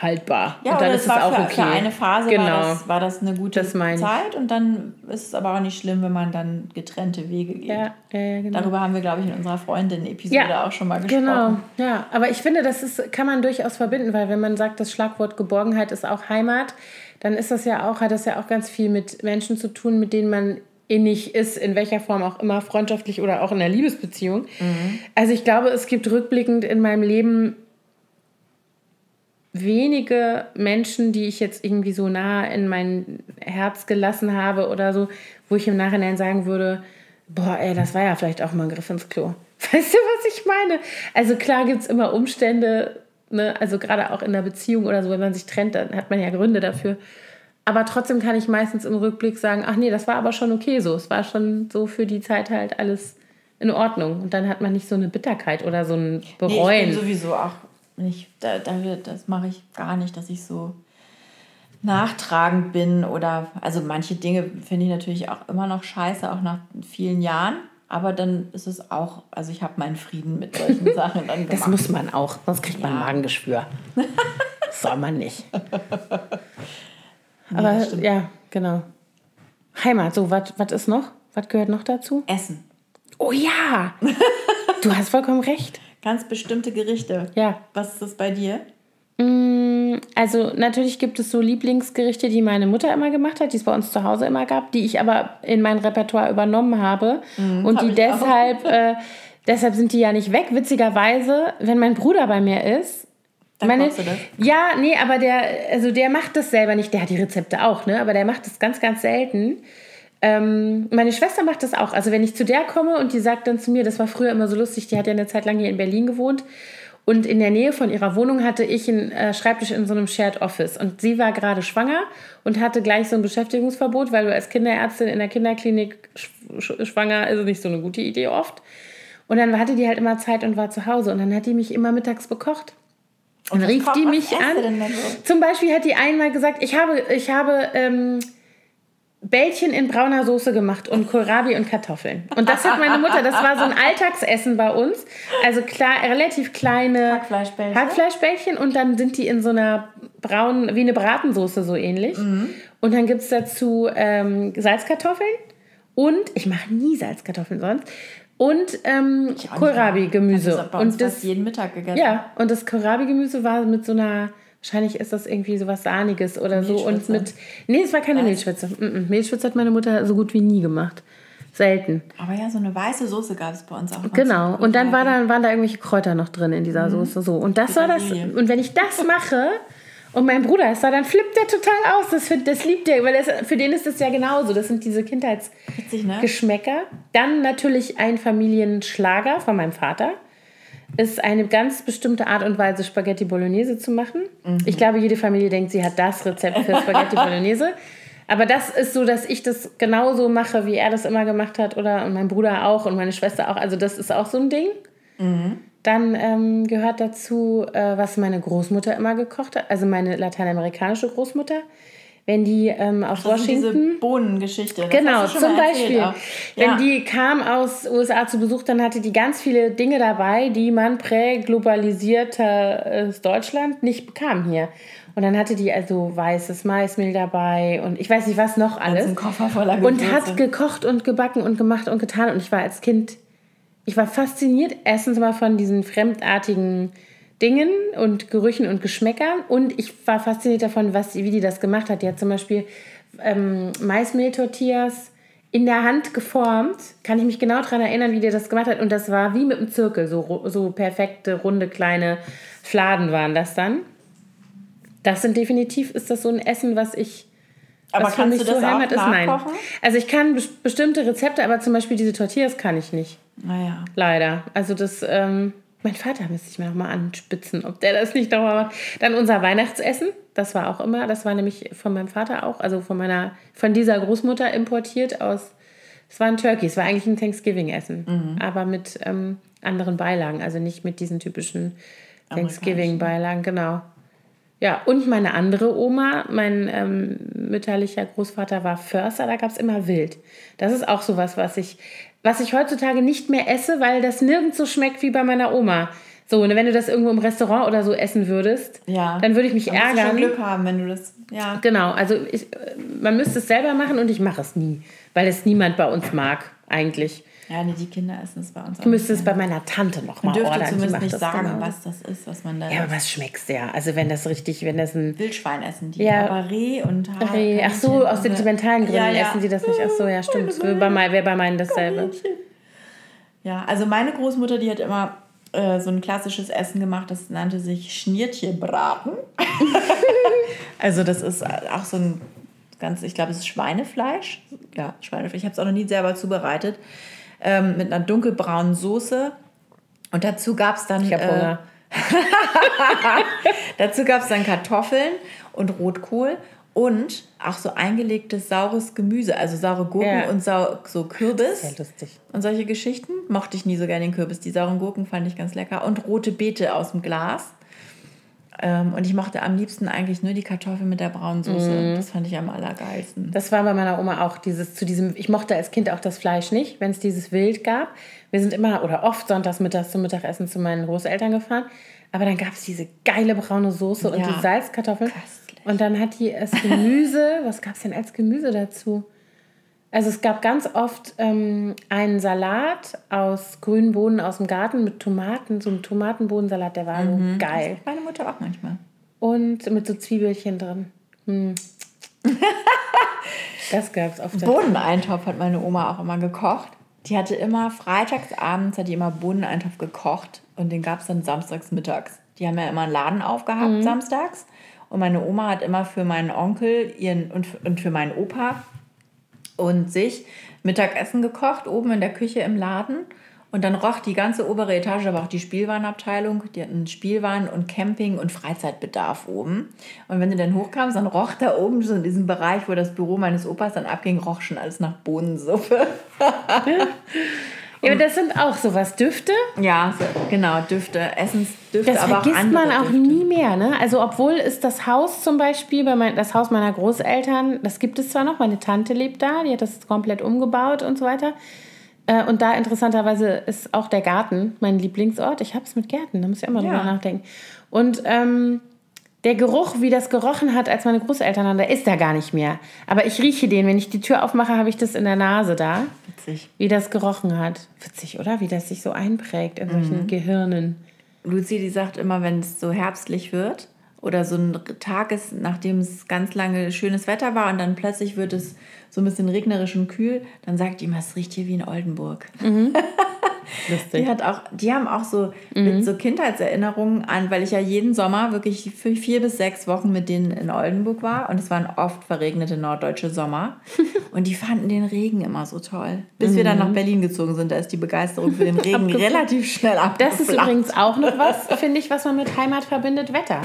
haltbar. Ja, und dann ist es auch für, okay. Für eine Phase genau. war, das, war das eine gute das Zeit und dann ist es aber auch nicht schlimm, wenn man dann getrennte Wege geht. Ja, ja, genau. Darüber haben wir, glaube ich, in unserer Freundin-Episode ja, auch schon mal gesprochen. Genau, ja. Aber ich finde, das ist, kann man durchaus verbinden, weil wenn man sagt, das Schlagwort Geborgenheit ist auch Heimat, dann ist das ja auch, hat das ja auch ganz viel mit Menschen zu tun, mit denen man innig ist, in welcher Form auch immer, freundschaftlich oder auch in der Liebesbeziehung. Mhm. Also ich glaube, es gibt rückblickend in meinem Leben wenige Menschen, die ich jetzt irgendwie so nah in mein Herz gelassen habe oder so, wo ich im Nachhinein sagen würde, boah, ey, das war ja vielleicht auch mal ein Griff ins Klo. Weißt du, was ich meine? Also klar gibt es immer Umstände, ne? also gerade auch in der Beziehung oder so, wenn man sich trennt, dann hat man ja Gründe dafür. Aber trotzdem kann ich meistens im Rückblick sagen, ach nee, das war aber schon okay so. Es war schon so für die Zeit halt alles in Ordnung. Und dann hat man nicht so eine Bitterkeit oder so ein Bereuen. Nee, ich bin sowieso auch nicht, da, da das mache ich gar nicht, dass ich so nachtragend bin oder, also manche Dinge finde ich natürlich auch immer noch scheiße, auch nach vielen Jahren. Aber dann ist es auch, also ich habe meinen Frieden mit solchen Sachen dann gemacht. Das muss man auch, sonst kriegt man ja. Magengeschwür. Soll man nicht. nee, Aber ja, genau. Heimat, so, was ist noch? Was gehört noch dazu? Essen. Oh ja! du hast vollkommen recht. Ganz bestimmte Gerichte. Ja. Was ist das bei dir? Mm, also natürlich gibt es so Lieblingsgerichte, die meine Mutter immer gemacht hat, die es bei uns zu Hause immer gab, die ich aber in mein Repertoire übernommen habe mhm, und die deshalb, äh, deshalb sind die ja nicht weg. Witzigerweise, wenn mein Bruder bei mir ist, dann meine, du das? Ja, nee, aber der, also der macht das selber nicht. Der hat die Rezepte auch, ne? Aber der macht das ganz, ganz selten. Ähm, meine Schwester macht das auch. Also wenn ich zu der komme und die sagt dann zu mir, das war früher immer so lustig, die hat ja eine Zeit lang hier in Berlin gewohnt und in der Nähe von ihrer Wohnung hatte ich einen äh, Schreibtisch in so einem Shared Office. Und sie war gerade schwanger und hatte gleich so ein Beschäftigungsverbot, weil du als Kinderärztin in der Kinderklinik sch schwanger ist nicht so eine gute Idee oft. Und dann hatte die halt immer Zeit und war zu Hause. Und dann hat die mich immer mittags bekocht. Und dann rief die mich an. Zum Beispiel hat die einmal gesagt, ich habe, ich habe ähm, Bällchen in brauner Soße gemacht und Kohlrabi und Kartoffeln. Und das hat meine Mutter, das war so ein Alltagsessen bei uns. Also klar, relativ kleine Hackfleischbällchen. Hackfleischbällchen und dann sind die in so einer braunen, wie eine Bratensoße so ähnlich. Mhm. Und dann gibt es dazu ähm, Salzkartoffeln und, ich mache nie Salzkartoffeln sonst, und ähm, Kohlrabi-Gemüse. Und das jeden Mittag gegessen. Ja, und das Kohlrabi-Gemüse war mit so einer Wahrscheinlich ist das irgendwie so was Sahniges oder so. Und mit. Nee, es war keine Mehlschwitze. Mm -mm. Mehlschwitze hat meine Mutter so gut wie nie gemacht. Selten. Aber ja, so eine weiße Soße gab es bei uns auch. Genau. Und dann war da, waren da irgendwelche Kräuter noch drin in dieser mhm. Soße. So. Und das war das. Und wenn ich das mache und mein Bruder ist da, dann flippt der total aus. Das, das liebt er, weil das, für den ist das ja genauso. Das sind diese Kindheitsgeschmäcker. Ne? Dann natürlich ein Familienschlager von meinem Vater ist eine ganz bestimmte Art und Weise, Spaghetti Bolognese zu machen. Mhm. Ich glaube, jede Familie denkt, sie hat das Rezept für Spaghetti Bolognese. Aber das ist so, dass ich das genauso mache, wie er das immer gemacht hat. Oder und mein Bruder auch und meine Schwester auch. Also, das ist auch so ein Ding. Mhm. Dann ähm, gehört dazu, äh, was meine Großmutter immer gekocht hat. Also, meine lateinamerikanische Großmutter wenn die ähm, aus Ach, Washington. Diese Bohnengeschichte. Das genau, zum Beispiel. Ja. Wenn die kam aus USA zu Besuch, dann hatte die ganz viele Dinge dabei, die man prä-globalisiertes Deutschland nicht bekam hier. Und dann hatte die also weißes Maismehl dabei und ich weiß nicht was noch alles. Ein Koffer voller Gewürze. Und hat gekocht und gebacken und gemacht und getan. Und ich war als Kind, ich war fasziniert, erstens mal von diesen fremdartigen Dingen und Gerüchen und Geschmäckern. Und ich war fasziniert davon, was, wie die das gemacht hat. Die hat zum Beispiel ähm, Maismehl-Tortillas in der Hand geformt. Kann ich mich genau daran erinnern, wie die das gemacht hat. Und das war wie mit einem Zirkel. So, so perfekte, runde, kleine Fladen waren das dann. Das sind definitiv, ist das so ein Essen, was ich. Aber was kannst du das so auch Heimat ist, nein. Also ich kann be bestimmte Rezepte, aber zum Beispiel diese Tortillas kann ich nicht. Naja. Leider. Also das, ähm, mein Vater müsste ich mir nochmal anspitzen, ob der das nicht nochmal macht. Dann unser Weihnachtsessen, das war auch immer, das war nämlich von meinem Vater auch, also von meiner, von dieser Großmutter importiert aus, es war ein Turkey, es war eigentlich ein Thanksgiving-Essen, mhm. aber mit ähm, anderen Beilagen, also nicht mit diesen typischen Thanksgiving-Beilagen, genau. Ja, und meine andere Oma, mein ähm, mütterlicher Großvater war Förster, da gab es immer Wild. Das ist auch sowas, was ich was ich heutzutage nicht mehr esse, weil das nirgends so schmeckt wie bei meiner Oma. So, und wenn du das irgendwo im Restaurant oder so essen würdest, ja. dann würde ich mich dann ärgern. Du schon Glück haben, wenn du das. Ja. Genau, also ich, man müsste es selber machen und ich mache es nie, weil es niemand bei uns mag, eigentlich. Ja, nee, die Kinder essen es bei uns auch. Du müsstest es bei meiner Tante noch mal ordern. zumindest nicht sagen, genau. was das ist, was man da. Ja, aber was schmeckst ja? Also wenn das richtig, wenn das ein Wildschwein essen die, ja. aber Reh und Haar. Reh. Ach so, aus sentimentalen Gründen ja, ja. essen sie das nicht. Ach so, ja, stimmt. Wäre bei, wär bei meinen dasselbe. Ja, also meine Großmutter, die hat immer äh, so ein klassisches Essen gemacht, das nannte sich Schniertierbraten. also das ist auch so ein ganz, ich glaube, es ist Schweinefleisch. Ja, Schweinefleisch. Ich habe es auch noch nie selber zubereitet. Ähm, mit einer dunkelbraunen Soße. Und dazu gab es dann. Ich habe Hunger. Äh, dazu gab es dann Kartoffeln und Rotkohl und auch so eingelegtes saures Gemüse, also saure Gurken ja. und sau, so Kürbis. Sehr lustig. Und solche Geschichten mochte ich nie so gerne den Kürbis. Die sauren Gurken fand ich ganz lecker. Und rote Beete aus dem Glas. Ähm, und ich mochte am liebsten eigentlich nur die Kartoffeln mit der braunen Soße. Mm. Das fand ich am allergeilsten. Das war bei meiner Oma auch dieses zu diesem. Ich mochte als Kind auch das Fleisch nicht, wenn es dieses Wild gab. Wir sind immer oder oft sonntags mittags zum Mittagessen zu meinen Großeltern gefahren. Aber dann gab es diese geile braune Soße und ja. die Salzkartoffeln. Köstlich. Und dann hat die das Gemüse. was gab es denn als Gemüse dazu? Also es gab ganz oft ähm, einen Salat aus grünen Bohnen aus dem Garten mit Tomaten, so einem Tomatenbohnensalat, der war mhm. so geil. Das meine Mutter auch manchmal. Und mit so Zwiebelchen drin. Hm. das gab es oft. Bohneneintopf hat meine Oma auch immer gekocht. Die hatte immer freitags abends hat die immer Bohneneintopf gekocht und den gab es dann samstags mittags. Die haben ja immer einen Laden aufgehabt mhm. samstags und meine Oma hat immer für meinen Onkel ihren und, und für meinen Opa und sich Mittagessen gekocht, oben in der Küche im Laden. Und dann roch die ganze obere Etage, aber auch die Spielwarenabteilung, die hatten Spielwaren und Camping und Freizeitbedarf oben. Und wenn du dann hochkamst, dann roch da oben so in diesem Bereich, wo das Büro meines Opas dann abging, roch schon alles nach Bohnensuppe. Ja, aber das sind auch sowas. Düfte? Ja, genau, Düfte, Essensdüfte, das aber auch vergisst man auch Düfte. nie mehr. Ne? Also obwohl ist das Haus zum Beispiel, bei mein, das Haus meiner Großeltern, das gibt es zwar noch, meine Tante lebt da, die hat das komplett umgebaut und so weiter. Äh, und da interessanterweise ist auch der Garten mein Lieblingsort. Ich habe es mit Gärten, da muss ich immer ja. drüber nachdenken. Und ähm, der Geruch, wie das gerochen hat, als meine Großeltern waren, der ist da gar nicht mehr. Aber ich rieche den. Wenn ich die Tür aufmache, habe ich das in der Nase da. Witzig. Wie das gerochen hat. Witzig, oder? Wie das sich so einprägt in solchen mhm. Gehirnen. Luzi, die sagt immer, wenn es so herbstlich wird oder so ein Tag ist, nachdem es ganz lange schönes Wetter war und dann plötzlich wird es so ein bisschen regnerisch und kühl, dann sagt die immer, es riecht hier wie in Oldenburg. Mhm. Lustig. Die, hat auch, die haben auch so mhm. mit so Kindheitserinnerungen an, weil ich ja jeden Sommer wirklich für vier bis sechs Wochen mit denen in Oldenburg war und es waren oft verregnete norddeutsche Sommer und die fanden den Regen immer so toll. Bis mhm. wir dann nach mhm. Berlin gezogen sind, da ist die Begeisterung für den Regen relativ schnell abgeflacht. Das ist übrigens auch noch was, finde ich, was man mit Heimat verbindet, Wetter.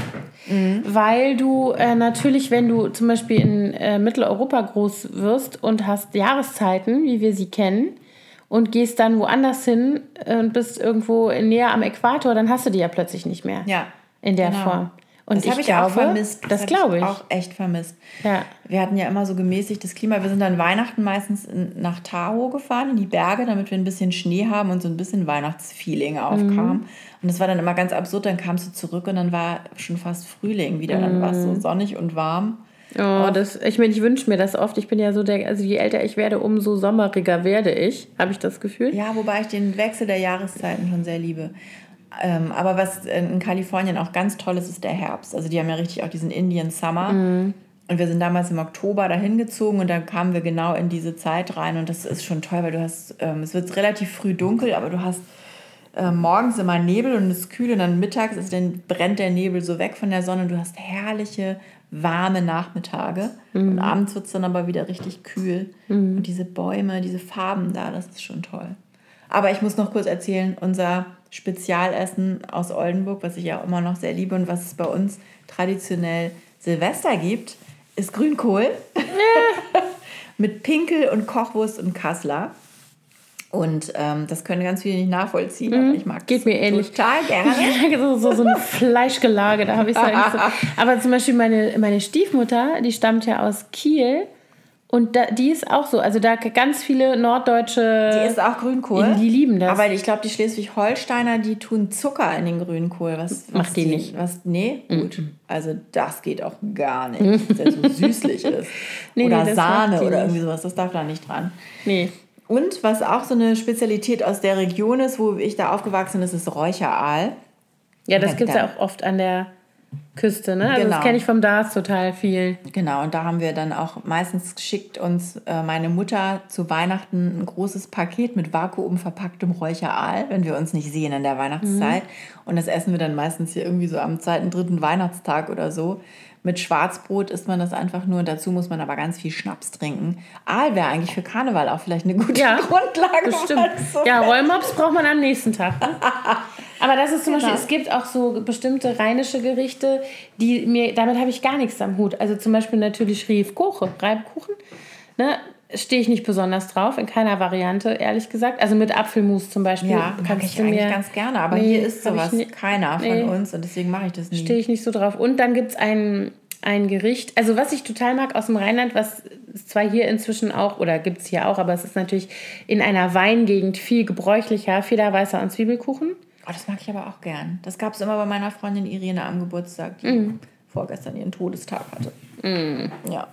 Mhm. Weil du äh, natürlich, wenn du zum Beispiel in äh, Mitteleuropa groß wirst und hast Jahreszeiten, wie wir sie kennen, und gehst dann woanders hin und bist irgendwo näher am Äquator, dann hast du die ja plötzlich nicht mehr. Ja. In der genau. Form. Und das habe ich glaube, auch vermisst. Das, das glaube ich. auch echt vermisst. Ja. Wir hatten ja immer so gemäßigtes Klima. Wir sind dann Weihnachten meistens in, nach Tahoe gefahren, in die Berge, damit wir ein bisschen Schnee haben und so ein bisschen Weihnachtsfeeling aufkam. Mhm. Und das war dann immer ganz absurd. Dann kamst du zurück und dann war schon fast Frühling wieder. Dann war es so mhm. sonnig und warm. Oh, das, ich meine, ich wünsche mir das oft. Ich bin ja so der, also je älter ich werde, umso sommeriger werde ich, habe ich das Gefühl. Ja, wobei ich den Wechsel der Jahreszeiten schon sehr liebe. Ähm, aber was in Kalifornien auch ganz toll ist, ist der Herbst. Also die haben ja richtig auch diesen Indian Summer. Mhm. Und wir sind damals im Oktober dahin gezogen und dann kamen wir genau in diese Zeit rein. Und das ist schon toll, weil du hast, ähm, es wird relativ früh dunkel, aber du hast äh, morgens immer Nebel und es ist kühl und dann mittags ist dann brennt der Nebel so weg von der Sonne. Du hast herrliche warme Nachmittage. Mhm. Und abends wird es dann aber wieder richtig kühl. Mhm. Und diese Bäume, diese Farben da, das ist schon toll. Aber ich muss noch kurz erzählen, unser Spezialessen aus Oldenburg, was ich ja immer noch sehr liebe und was es bei uns traditionell Silvester gibt, ist Grünkohl. Ja. Mit Pinkel und Kochwurst und Kassler. Und ähm, das können ganz viele nicht nachvollziehen, mhm. aber ich mag Geht mir ähnlich. total gerne. so, so, so ein Fleischgelage, da habe ich es eigentlich so. Aber zum Beispiel meine, meine Stiefmutter, die stammt ja aus Kiel. Und da, die ist auch so. Also da ganz viele norddeutsche. Die ist auch Grünkohl. Die lieben das. Aber ich glaube, die Schleswig-Holsteiner, die tun Zucker in den Grünkohl. Was, was Macht die, die, nicht. Was, nee, mhm. gut. Also das geht auch gar nicht, dass der so süßlich ist. Nee, oder nee, Sahne oder irgendwie sowas. Das darf da nicht dran. Nee. Und was auch so eine Spezialität aus der Region ist, wo ich da aufgewachsen bin, ist, ist Räucheraal. Ja, das gibt es ja auch oft an der Küste, ne? Also Genau. das kenne ich vom DARS total viel. Genau, und da haben wir dann auch meistens schickt uns äh, meine Mutter zu Weihnachten ein großes Paket mit vakuumverpacktem Räucheraal, wenn wir uns nicht sehen in der Weihnachtszeit. Und das essen wir dann meistens hier irgendwie so am zweiten, dritten Weihnachtstag oder so. Mit Schwarzbrot isst man das einfach nur. Dazu muss man aber ganz viel Schnaps trinken. Aal wäre eigentlich für Karneval auch vielleicht eine gute Ja, Grundlage. Das stimmt. das so- Ja, Rollmops braucht man am nächsten Tag. Ne? Aber das ist zum Genau. Beispiel, es gibt auch so bestimmte rheinische Gerichte, die mir, damit habe ich gar nichts am Hut. Also zum Beispiel natürlich Riefkoche, Reibkuchen. Ne? Stehe ich nicht besonders drauf, in keiner Variante, ehrlich gesagt. Also mit Apfelmus zum Beispiel. Ja, mag ich eigentlich ganz gerne, aber Nee, hier ist sowas nie- keiner von Nee. uns und deswegen mache ich das nie. Stehe ich nicht so drauf. Und dann gibt es ein, ein Gericht, also was ich total mag aus dem Rheinland, was es zwar hier inzwischen auch, oder gibt es hier auch, aber es ist natürlich in einer Weingegend viel gebräuchlicher, Federweißer und Zwiebelkuchen. Oh, das mag ich aber auch gern. Das gab es immer bei meiner Freundin Irene am Geburtstag, die Mhm. vorgestern ihren Todestag hatte. Ja.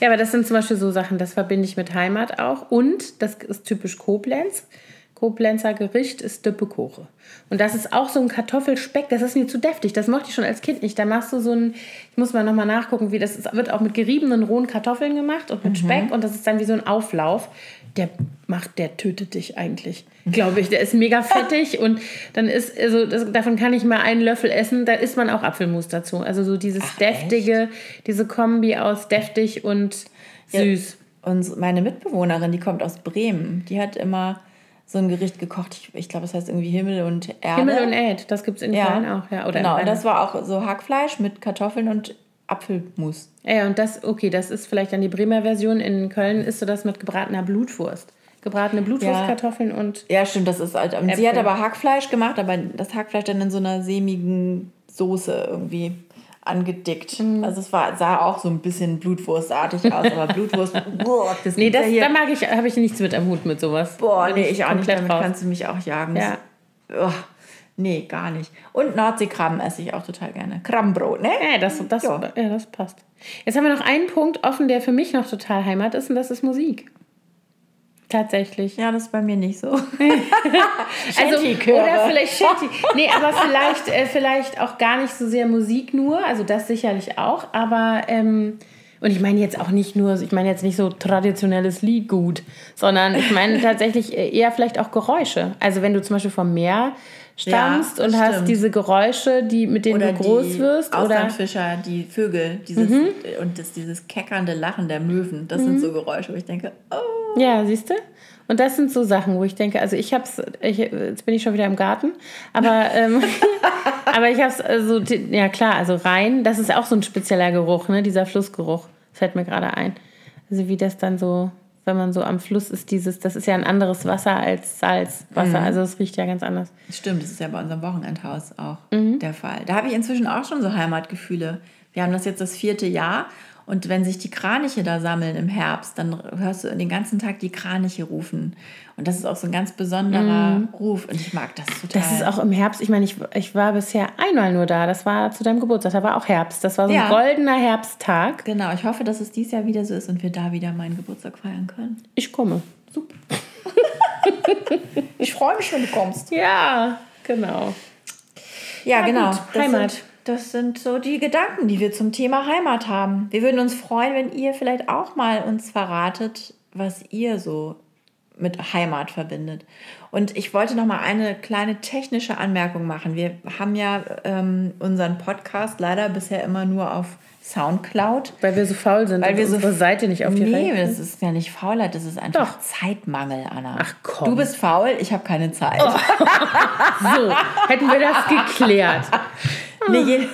Ja, aber das sind zum Beispiel so Sachen, das verbinde ich mit Heimat auch. Und das ist typisch Koblenz. Koblenzer Gericht ist Düppekoche. Und das ist auch so ein Kartoffelspeck, das ist mir zu deftig. Das mochte ich schon als Kind nicht. Da machst du so ein, ich muss mal nochmal nachgucken, wie das ist. Wird auch mit geriebenen rohen Kartoffeln gemacht und mit Speck. Und das ist dann wie so ein Auflauf. Der macht, der tötet dich eigentlich, glaube ich. Der ist mega fettig und dann ist, also das, davon kann ich mal einen Löffel essen. Da isst man auch Apfelmus dazu. Also so dieses Ach, deftige, diese Kombi aus deftig und süß. Und meine Mitbewohnerin, die kommt aus Bremen, die hat immer so ein Gericht gekocht. Ich, ich glaube, es heißt irgendwie Himmel und Erde. Himmel und Erd, das gibt es in ja. Köln auch. Ja, oder genau, und das war auch so Hackfleisch mit Kartoffeln und Apfelmus. Ja, und das, okay, das ist vielleicht dann die Bremer Version. In Köln isst du das mit gebratener Blutwurst. Gebratene Blutwurstkartoffeln und. Ja, stimmt, das ist halt. Und sie hat aber Hackfleisch gemacht, aber das Hackfleisch dann in so einer sämigen Soße irgendwie angedickt. Mhm. Also es war, sah auch so ein bisschen Blutwurstartig aus, aber Blutwurst, boah, das Nee, das, ja da mag ich, habe ich nichts mit am Hut mit sowas. Boah, Bin nee, ich auch nicht. Damit raus. kannst du mich auch jagen. Ja. Oh, nee, gar nicht. Und Nordseekrabben esse ich auch total gerne. Krabbenbrot, ne? Ja, das, das, Ja. ja. das passt. Jetzt haben wir noch einen Punkt offen, der für mich noch total Heimat ist, und das ist Musik. Tatsächlich. Ja, das ist bei mir nicht so. Also, oder vielleicht Shanty. Nee, aber vielleicht, äh, vielleicht auch gar nicht so sehr Musik nur, also das sicherlich auch, aber ähm, und ich meine jetzt auch nicht nur, ich meine jetzt nicht so traditionelles Liedgut, sondern ich meine tatsächlich äh, eher vielleicht auch Geräusche. Also wenn du zum Beispiel vom Meer stammst Ja, und das hast stimmt. diese Geräusche, die, mit denen du groß die wirst, oder Mhm. Auslandfischer, die Vögel, dieses, und das, dieses keckernde Lachen der Möwen, das sind so Geräusche, wo ich denke, oh. Ja, siehst du? Und das sind so Sachen, wo ich denke, also ich hab's, ich, jetzt bin ich schon wieder im Garten, aber, ähm, aber ich hab's, also, ja klar, also rein, das ist auch so ein spezieller Geruch, ne, dieser Flussgeruch, fällt mir gerade ein. Also wie das dann so, wenn man so am Fluss ist, dieses, das ist ja ein anderes Wasser als Salzwasser, also es riecht ja ganz anders. Stimmt, das ist ja bei unserem Wochenendhaus auch Mhm. der Fall. Da habe ich inzwischen auch schon so Heimatgefühle. Wir haben das jetzt das vierte Jahr und wenn sich die Kraniche da sammeln im Herbst, dann hörst du den ganzen Tag die Kraniche rufen. Und das ist auch so ein ganz besonderer Ruf und ich mag das total. Das ist auch im Herbst, ich meine, ich, ich war bisher einmal nur da, das war zu deinem Geburtstag, da war auch Herbst, das war so ein Ja. goldener Herbsttag. Genau, ich hoffe, dass es dieses Jahr wieder so ist und wir da wieder meinen Geburtstag feiern können. Ich komme. Super. ich freue mich, wenn du kommst. Ja, genau. Ja, Na genau. Heimat. Das sind so die Gedanken, die wir zum Thema Heimat haben. Wir würden uns freuen, wenn ihr vielleicht auch mal uns verratet, was ihr so mit Heimat verbindet. Und ich wollte noch mal eine kleine technische Anmerkung machen. Wir haben ja ähm, unseren Podcast leider bisher immer nur auf Soundcloud. Weil wir so faul sind, Weil wir so unsere Seite nicht auf die Nee, Reihe das ist ja nicht Faulheit, das ist einfach Doch. Zeitmangel, Anna. Ach, komm. Oh. Du bist faul, ich habe keine Zeit. So, hätten wir das geklärt. Nee, je-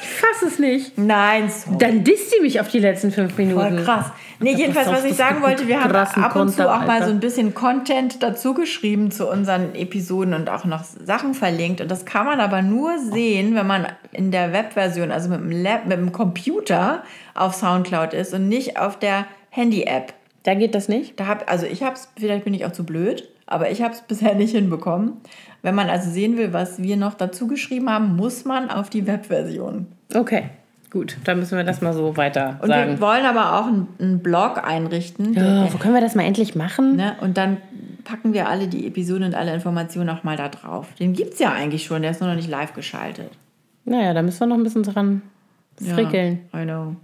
Ich fass es nicht. Nein, so Dann disst sie mich auf die letzten fünf Minuten. Voll krass. Nee, jedenfalls, was ich sagen wollte, wir haben ab und zu auch mal so ein bisschen Content dazu geschrieben zu unseren Episoden und auch noch Sachen verlinkt. Und das kann man aber nur sehen, wenn man in der Webversion, also mit dem, Lab, mit dem Computer auf Soundcloud ist und nicht auf der Handy-App. Da geht das nicht. Da hab, also ich habe es, vielleicht bin ich auch zu blöd, aber ich habe es bisher nicht hinbekommen. Wenn man also sehen will, was wir noch dazu geschrieben haben, muss man auf die Webversion. Okay, gut. Dann müssen wir das mal so weiter Und wir sagen. wollen aber auch einen, einen Blog einrichten, Ja, wo können wir das mal endlich machen? Ne? Und dann packen wir alle die Episoden und alle Informationen auch mal da drauf. Den gibt es ja eigentlich schon, der ist nur noch nicht live geschaltet. Naja, da müssen wir noch ein bisschen dran frickeln. Ja, I know.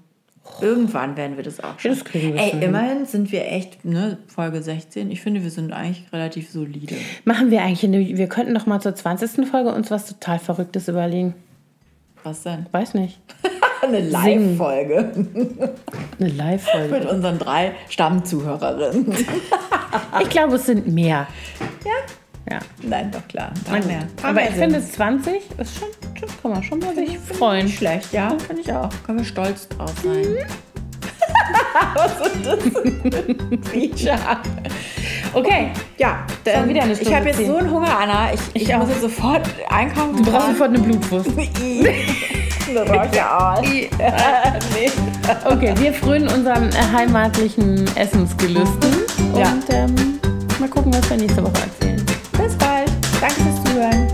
Irgendwann werden wir das auch Ja, das kriegen wir Ey, schon hin. immerhin sind wir echt, ne, Folge 16. Ich finde, wir sind eigentlich relativ solide. Machen wir eigentlich eine, wir könnten noch mal zur 20. Folge uns was total Verrücktes überlegen. Was denn? Weiß nicht. Eine Live-Folge Eine Live-Folge. mit unseren drei Stammzuhörerinnen. Ich glaube, es sind mehr. ja? Ja. Nein, doch klar. Paar mehr. Aber mehr ich finde, sind's. 20 ist schon, schon kann man schon mal sich freuen. Nicht schlecht, ja, finde ich auch. Können wir stolz drauf sein. Was ist das? Feature. Okay, Ja, dann, wieder eine ich Stunde habe jetzt zehn. so einen Hunger, Anna. Ich, ich, Ich muss jetzt sofort einkaufen. du brauchst sofort eine Blutwurst. Ich ja auch. nee. Okay, wir frönen unseren äh, heimatlichen Essensgelüsten Ja. und ähm, mal gucken, was wir nächste Woche erzählen. Danke fürs Zuhören.